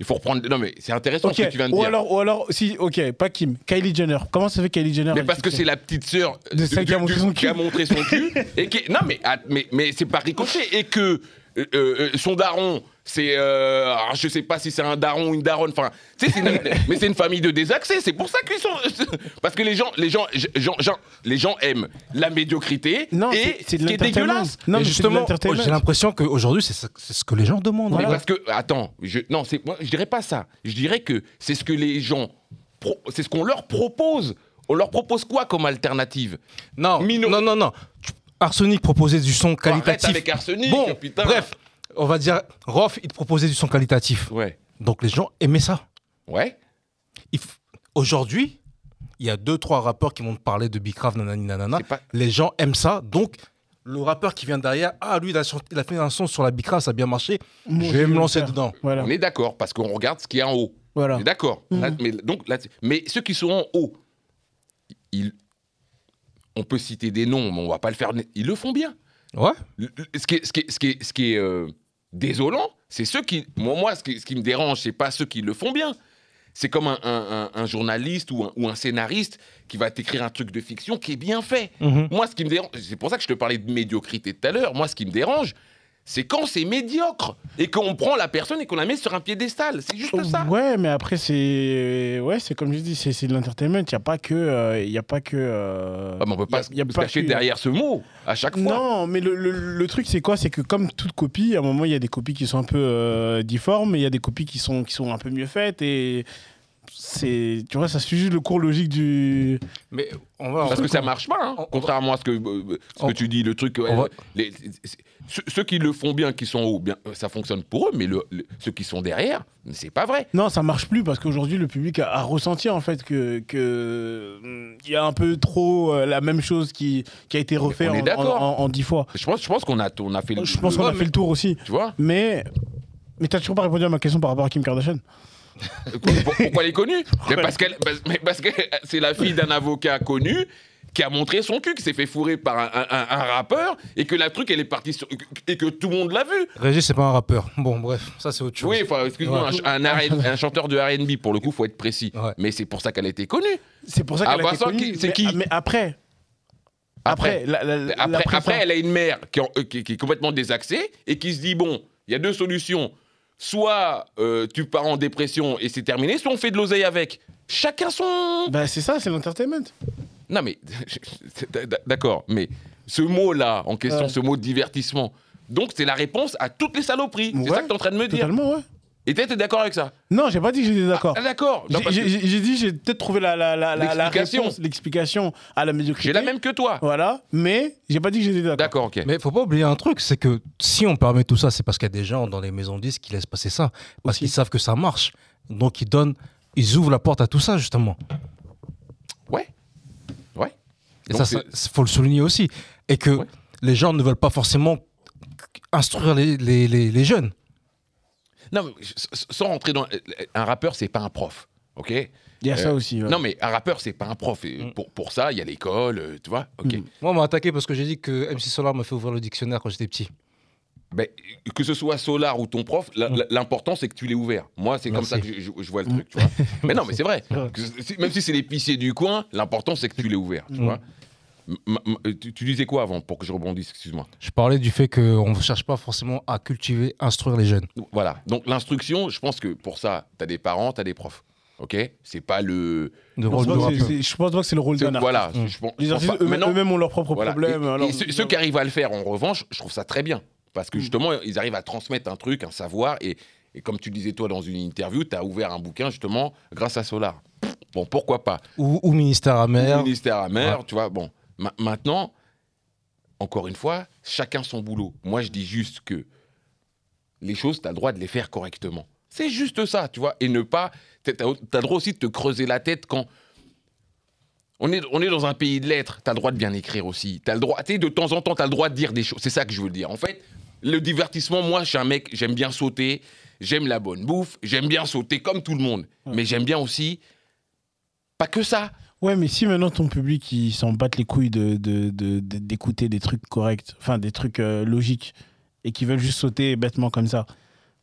Speaker 3: Il faut reprendre. Non mais c'est intéressant
Speaker 2: Ok.
Speaker 3: ce que tu viens de
Speaker 2: Ou
Speaker 3: dire.
Speaker 2: alors, ou alors, si, ok, pas Kim, Kylie Jenner. Comment ça fait Kylie Jenner
Speaker 3: Mais parce que c'est la petite sœur
Speaker 2: De celle qui a montré son
Speaker 3: qui a
Speaker 2: cul.
Speaker 3: montré son cul et qui non mais att- mais mais c'est pas ricochet et que euh, euh, son daron c'est euh, alors, je sais pas si c'est un daron ou une daronne enfin mais c'est une famille de désaxés c'est pour ça qu'ils sont parce que les gens les gens, gens- gens- les gens aiment la médiocrité
Speaker 2: Non,
Speaker 3: et
Speaker 2: c'est-
Speaker 3: ce qui est dégueulasse
Speaker 2: Non, mais
Speaker 1: justement,
Speaker 2: l'entertainment.
Speaker 1: j'ai l'impression qu'aujourd'hui, c'est ce, c'est ce que les gens demandent.
Speaker 3: Mais
Speaker 2: Voilà.
Speaker 3: parce que, attends, je, non, c'est, moi, je dirais pas ça. Je dirais que c'est ce que les gens, c'est ce qu'on leur propose. On leur propose quoi comme alternative?
Speaker 1: Non,
Speaker 3: Mino-
Speaker 1: non, non, non. Arsenic proposait du son
Speaker 3: Arrête
Speaker 1: qualitatif.
Speaker 3: avec arsenic,
Speaker 1: bon,
Speaker 3: putain.
Speaker 1: bref, on va dire, Rof, il proposait du son qualitatif.
Speaker 3: Ouais.
Speaker 1: Donc les gens aimaient ça.
Speaker 3: Ouais.
Speaker 1: F- Aujourd'hui, il y a deux, trois rappeurs qui vont te parler de Bicraft, nanani, nanana.
Speaker 3: Pas-
Speaker 1: Les gens aiment ça. Donc, le rappeur qui vient derrière, ah, lui, il a, chanté- il a fait un son sur la Bicraft, ça a bien marché. Je vais me lancer dedans.
Speaker 2: Voilà.
Speaker 3: On est d'accord parce qu'on regarde ce qui est en haut.
Speaker 2: Voilà.
Speaker 3: On est d'accord. Là, mais, donc, là, mais ceux qui sont en haut, ils, on peut citer des noms, mais on va pas le faire. Ils le font bien.
Speaker 1: Ouais.
Speaker 3: Ce qui est, ce qui est- ce qui est- ce qui est, euh, désolant, c'est ceux qui. Moi, moi ce, qui, ce qui me dérange, c'est pas ceux qui le font bien. C'est comme un, un- un- un journaliste ou un, ou un scénariste qui va t'écrire un truc de fiction qui est bien fait.
Speaker 1: Mhm.
Speaker 3: Moi, ce qui me dérange, c'est pour ça que je te parlais de médiocrité tout à l'heure. Moi, ce qui me dérange, c'est quand c'est médiocre et qu'on prend la personne et qu'on la met sur un piédestal. C'est juste ça.
Speaker 2: Ouais, mais après, c'est. Ouais, c'est comme je dis, c'est de l'entertainment. Il n'y a pas que. euh, Il y a pas que. euh,
Speaker 3: Ah, mais on peut
Speaker 2: y a-
Speaker 3: pas
Speaker 2: y a
Speaker 3: se
Speaker 2: pas
Speaker 3: cacher
Speaker 2: que-
Speaker 3: derrière ce mot à chaque fois.
Speaker 2: Non, mais le, le- le truc, c'est quoi? C'est que comme toute copie, à un moment, il y a des copies qui sont un peu euh, difformes, et il y a des copies qui sont, qui sont un peu mieux faites, et c'est, tu vois, ça suit juste le cours logique du...
Speaker 1: Mais on va.
Speaker 3: Parce que ça marche pas, hein,
Speaker 1: on-
Speaker 3: contrairement à ce que, euh, ce
Speaker 1: on-
Speaker 3: que tu dis, le truc. ouais,
Speaker 1: on va-
Speaker 3: les- c'est- ceux, ceux qui le font bien, qui sont hauts, bien, euh, ça fonctionne pour eux, mais le- le- ceux qui sont derrière, c'est pas vrai.
Speaker 2: Non, ça marche plus, parce qu'aujourd'hui, le public a, a ressenti, en fait, que, que il y a un peu trop euh, la même chose qui, qui a été refait
Speaker 3: on
Speaker 2: en,
Speaker 3: est d'accord.
Speaker 2: en- en- en dix fois.
Speaker 3: Je pense, je pense qu'on a, on a fait le.
Speaker 2: Je pense qu'on a fait le tour aussi.
Speaker 3: Tu vois
Speaker 2: Mais, mais t'as toujours pas répondu à ma question par rapport à Kim Kardashian.
Speaker 3: Pour- Pourquoi elle est connue Mais parce qu'elle, parce- mais parce que c'est la fille d'un avocat connu qui a montré son cul, qui s'est fait fourrer par un, un- un- un rappeur et que la truc elle est partie sur, et que tout le monde l'a vu.
Speaker 1: Régis, c'est pas un rappeur. Bon, bref, ça c'est autre chose.
Speaker 3: Oui, enfin, excuse-moi,
Speaker 1: Ouais.
Speaker 3: un, un R&B un chanteur de R&B pour le coup, faut être précis.
Speaker 1: Ouais.
Speaker 3: Mais c'est pour ça qu'elle a été connue.
Speaker 2: C'est pour ça qu'elle a été connue.
Speaker 3: qui- c'est
Speaker 2: mais-
Speaker 3: qui
Speaker 2: Mais après, après, la- la- la-
Speaker 3: Après,
Speaker 2: après
Speaker 3: elle a une mère qui, en- euh, qui- qui est complètement désaxée et qui se dit bon, il y a deux solutions. Soit euh, tu pars en dépression et c'est terminé, soit on fait de l'oseille avec. Chacun son.
Speaker 2: Bah, c'est ça, c'est l'entertainment.
Speaker 3: Non, mais d'accord, mais ce mot-là, en question,
Speaker 2: Ouais.
Speaker 3: ce mot de divertissement, donc c'est la réponse à toutes les saloperies. C'est ça que tu es en train de me dire.
Speaker 2: Totalement, ouais.
Speaker 3: Et t'es t'es d'accord avec ça
Speaker 2: Non, j'ai pas dit que j'étais d'accord.
Speaker 3: Ah, d'accord.
Speaker 2: J'ai-
Speaker 3: que
Speaker 2: dit, j'ai peut-être trouvé la, la, la, la, réponse, l'explication à la médiocrité.
Speaker 3: J'ai la même que toi.
Speaker 2: Voilà, mais j'ai pas dit que j'étais d'accord.
Speaker 3: D'accord, ok.
Speaker 1: Mais faut pas oublier un truc, c'est que si on permet tout ça, c'est parce qu'il y a des gens dans les maisons de disques qui laissent passer ça. Parce qu'ils savent que ça marche. Donc ils donnent, ils ouvrent la porte à tout ça, justement.
Speaker 3: Ouais. Ouais.
Speaker 1: Et
Speaker 3: Donc,
Speaker 1: ça, ça, faut le souligner aussi. Et que
Speaker 3: Ouais.
Speaker 1: les gens ne veulent pas forcément instruire les, les, les, les jeunes.
Speaker 3: Non, mais sans rentrer dans. Un rappeur, c'est pas un prof. Ok?
Speaker 2: Il y a ça
Speaker 3: Euh,
Speaker 2: aussi. ouais.
Speaker 3: Non, mais un rappeur, c'est pas un prof. Et
Speaker 1: Mm.
Speaker 3: pour, pour ça, il y a l'école, euh, tu vois? Ok.
Speaker 2: Mm.
Speaker 1: Moi, on m'a attaqué parce que j'ai dit que MC Solar m'a fait ouvrir le dictionnaire quand j'étais petit.
Speaker 3: Ben, que ce soit Solar ou ton prof,
Speaker 1: Mm.
Speaker 3: l'important, c'est que tu l'aies ouvert. Moi, c'est comme ça que je, je- je vois le truc, tu vois. mais non, mais c'est vrai. Même si c'est l'épicier du coin, l'important, c'est que tu l'aies ouvert, tu vois? M- m- tu, tu disais quoi avant pour que je rebondisse Excuse-moi?
Speaker 1: Je parlais du fait qu'on ne cherche pas forcément à cultiver, instruire les jeunes.
Speaker 3: Voilà. Donc, l'instruction, je pense que pour ça, tu as des parents, tu as des profs. Ok? C'est pas le.
Speaker 2: Je pense
Speaker 1: rôle de
Speaker 2: pas que c'est-
Speaker 1: rappeur.
Speaker 2: c'est- je pense pas que c'est le rôle d'un artiste.
Speaker 3: Voilà.
Speaker 1: Mm.
Speaker 3: Je, pense-
Speaker 2: Les
Speaker 3: je pense
Speaker 2: artistes eux-mêmes ont leurs propres
Speaker 3: Voilà.
Speaker 2: problèmes.
Speaker 3: Et- et
Speaker 2: alors-
Speaker 3: ceux, ceux qui arrivent à le faire, en revanche, je trouve ça très bien. Parce
Speaker 2: Mm.
Speaker 3: que justement, ils arrivent à transmettre un truc, un savoir. Et, et comme tu disais, toi, dans une interview, tu as ouvert un bouquin, justement, grâce à Solar. Bon, pourquoi pas?
Speaker 1: Ou, ou ministère amer.
Speaker 3: Ou ministère amer,
Speaker 1: Ouais.
Speaker 3: tu vois. Bon, Ma- maintenant, encore une fois, chacun son boulot. Moi, je dis juste que les choses, tu as le droit de les faire correctement. C'est juste ça, tu vois. Et ne pas. Tu as, le droit aussi de te creuser la tête quand. On est, on est dans un pays de lettres, tu as le droit de bien écrire aussi. T'as le droit, tu sais, de temps en temps, tu as le droit de dire des choses. C'est ça que je veux dire. En fait, le divertissement, moi, je suis un mec, j'aime bien sauter, j'aime la bonne bouffe, j'aime bien sauter comme tout le monde. Mais j'aime bien aussi. Pas que ça.
Speaker 2: Ouais, mais si maintenant ton public il s'en batte les couilles de, de- de- de- d'écouter des trucs corrects, enfin des trucs euh, logiques, et qui veulent juste sauter bêtement comme ça,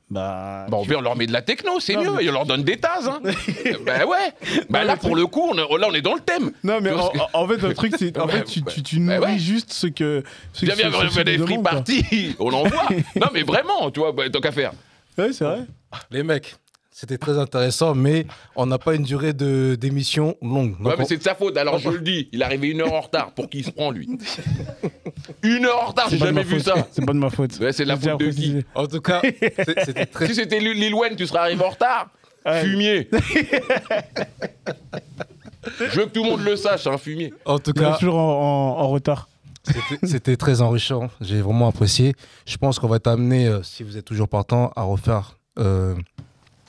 Speaker 2: bah.
Speaker 3: Bah, on,
Speaker 2: tu-
Speaker 3: on leur met de la techno, c'est mieux,
Speaker 2: mais-
Speaker 3: et on leur donne des tases. Hein. bah ouais. Bah
Speaker 2: Non,
Speaker 3: là, pour le coup, on là, on est dans le thème.
Speaker 2: Non, mais en, en fait, le truc, c'est. En
Speaker 3: Bah,
Speaker 2: fait, tu, tu, tu
Speaker 3: bah
Speaker 2: nourris
Speaker 3: ouais.
Speaker 2: juste ce que. Ce
Speaker 3: on
Speaker 2: ce
Speaker 3: fait des free parties, on envoie. non, mais vraiment, tu vois, bah, tant qu'à faire.
Speaker 2: Ouais, c'est vrai.
Speaker 1: Les mecs, c'était très intéressant, mais on n'a pas une durée de- d'émission longue.
Speaker 3: Ouais, mais
Speaker 1: on-
Speaker 3: c'est de sa faute, alors je le dis. Il est arrivé une heure en retard. Pour qui il se prend, lui Une heure en retard, j'ai
Speaker 2: C'est pas de
Speaker 3: jamais
Speaker 2: ma
Speaker 3: vu
Speaker 2: faute.
Speaker 3: ça.
Speaker 2: C'est pas de ma faute.
Speaker 3: Ouais, c'est de la
Speaker 2: J'ai déjà
Speaker 3: faute de qui
Speaker 2: précisé.
Speaker 1: En tout cas, c'est- c'était très.
Speaker 3: Si c'était Lil Lil Wayne, tu serais arrivé en retard.
Speaker 2: Ouais.
Speaker 3: Fumier. je veux que tout le monde le sache, un fumier.
Speaker 1: En tout
Speaker 2: Il est
Speaker 1: cas,
Speaker 2: toujours en, en- en retard.
Speaker 1: c'était- c'était très enrichant. J'ai vraiment apprécié. Je pense qu'on va être amené, euh, si vous êtes toujours partant, à refaire euh,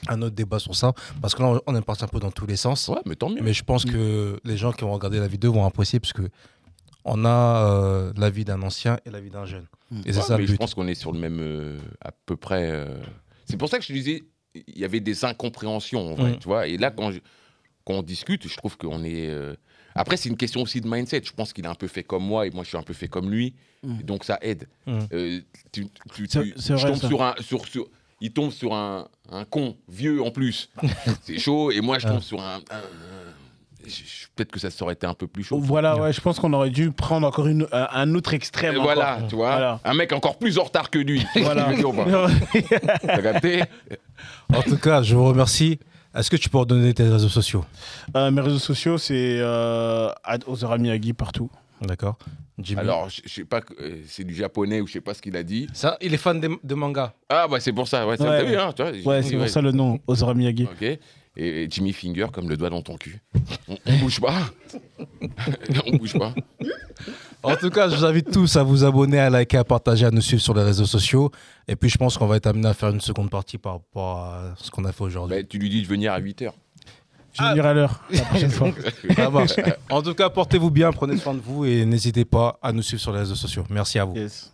Speaker 1: un autre débat sur ça. Parce que là, on est parti un peu dans tous les sens.
Speaker 3: Ouais, mais tant mieux.
Speaker 1: Mais je pense que les gens qui vont regarder la vidéo vont apprécier parce que on a euh, la vie d'un ancien et la vie d'un jeune. Et c'est ça
Speaker 3: mais
Speaker 1: le
Speaker 3: je pense qu'on est sur le même, euh, à peu près. euh, C'est pour ça que je te disais, il y avait des incompréhensions, en vrai,
Speaker 1: Mm.
Speaker 3: tu vois. Et là, quand, je- quand on discute, je trouve qu'on est. euh, Après, c'est une question aussi de mindset. Je pense qu'il est un peu fait comme moi et moi, je suis un peu fait comme lui.
Speaker 2: Mm.
Speaker 3: Et donc, ça aide. Tu, tu-
Speaker 2: C'est-
Speaker 3: tu-
Speaker 2: c'est
Speaker 3: je
Speaker 2: vrai,
Speaker 3: tombe
Speaker 2: ça.
Speaker 3: sur un. Sur, sur- il tombe sur un, un con vieux en plus. c'est chaud. Et moi, je tombe
Speaker 1: Ah.
Speaker 3: sur un. Peut-être que ça aurait été un peu plus chaud.
Speaker 2: Voilà, ouais, je pense qu'on aurait dû prendre encore une, un, un autre extrême. Encore.
Speaker 3: voilà, tu vois.
Speaker 2: Voilà.
Speaker 3: Un mec encore plus en retard que lui.
Speaker 2: Voilà.
Speaker 1: En tout cas, je vous remercie. Est-ce que tu peux redonner tes réseaux sociaux?
Speaker 2: Euh, mes réseaux sociaux, c'est euh, partout.
Speaker 1: D'accord. Jimmy.
Speaker 3: Alors, je je sais pas, euh, c'est du japonais ou je sais pas ce qu'il a dit.
Speaker 1: ça, il est fan de, de manga.
Speaker 3: Ah, bah c'est pour ça, ouais, ça
Speaker 2: Ouais.
Speaker 3: t'as vu, hein, tu vois,
Speaker 2: Ouais,
Speaker 3: j'ai-
Speaker 2: c'est pour ça le nom, Ozora Miyagi.
Speaker 3: Ok. Et, et Jimmy Finger comme le doigt dans ton cul. On, on bouge pas. on bouge pas.
Speaker 1: En tout cas, je vous invite tous à vous abonner, à liker, à partager, à nous suivre sur les réseaux sociaux. Et puis, je pense qu'on va être amené à faire une seconde partie par rapport à ce qu'on a fait aujourd'hui.
Speaker 3: Bah, tu lui dis de venir à 8h.
Speaker 2: Je vais venir à l'heure la prochaine fois.
Speaker 1: Ça marche. En tout cas, portez-vous bien, prenez soin de vous et n'hésitez pas à nous suivre sur les réseaux sociaux. Merci à vous.
Speaker 2: Yes.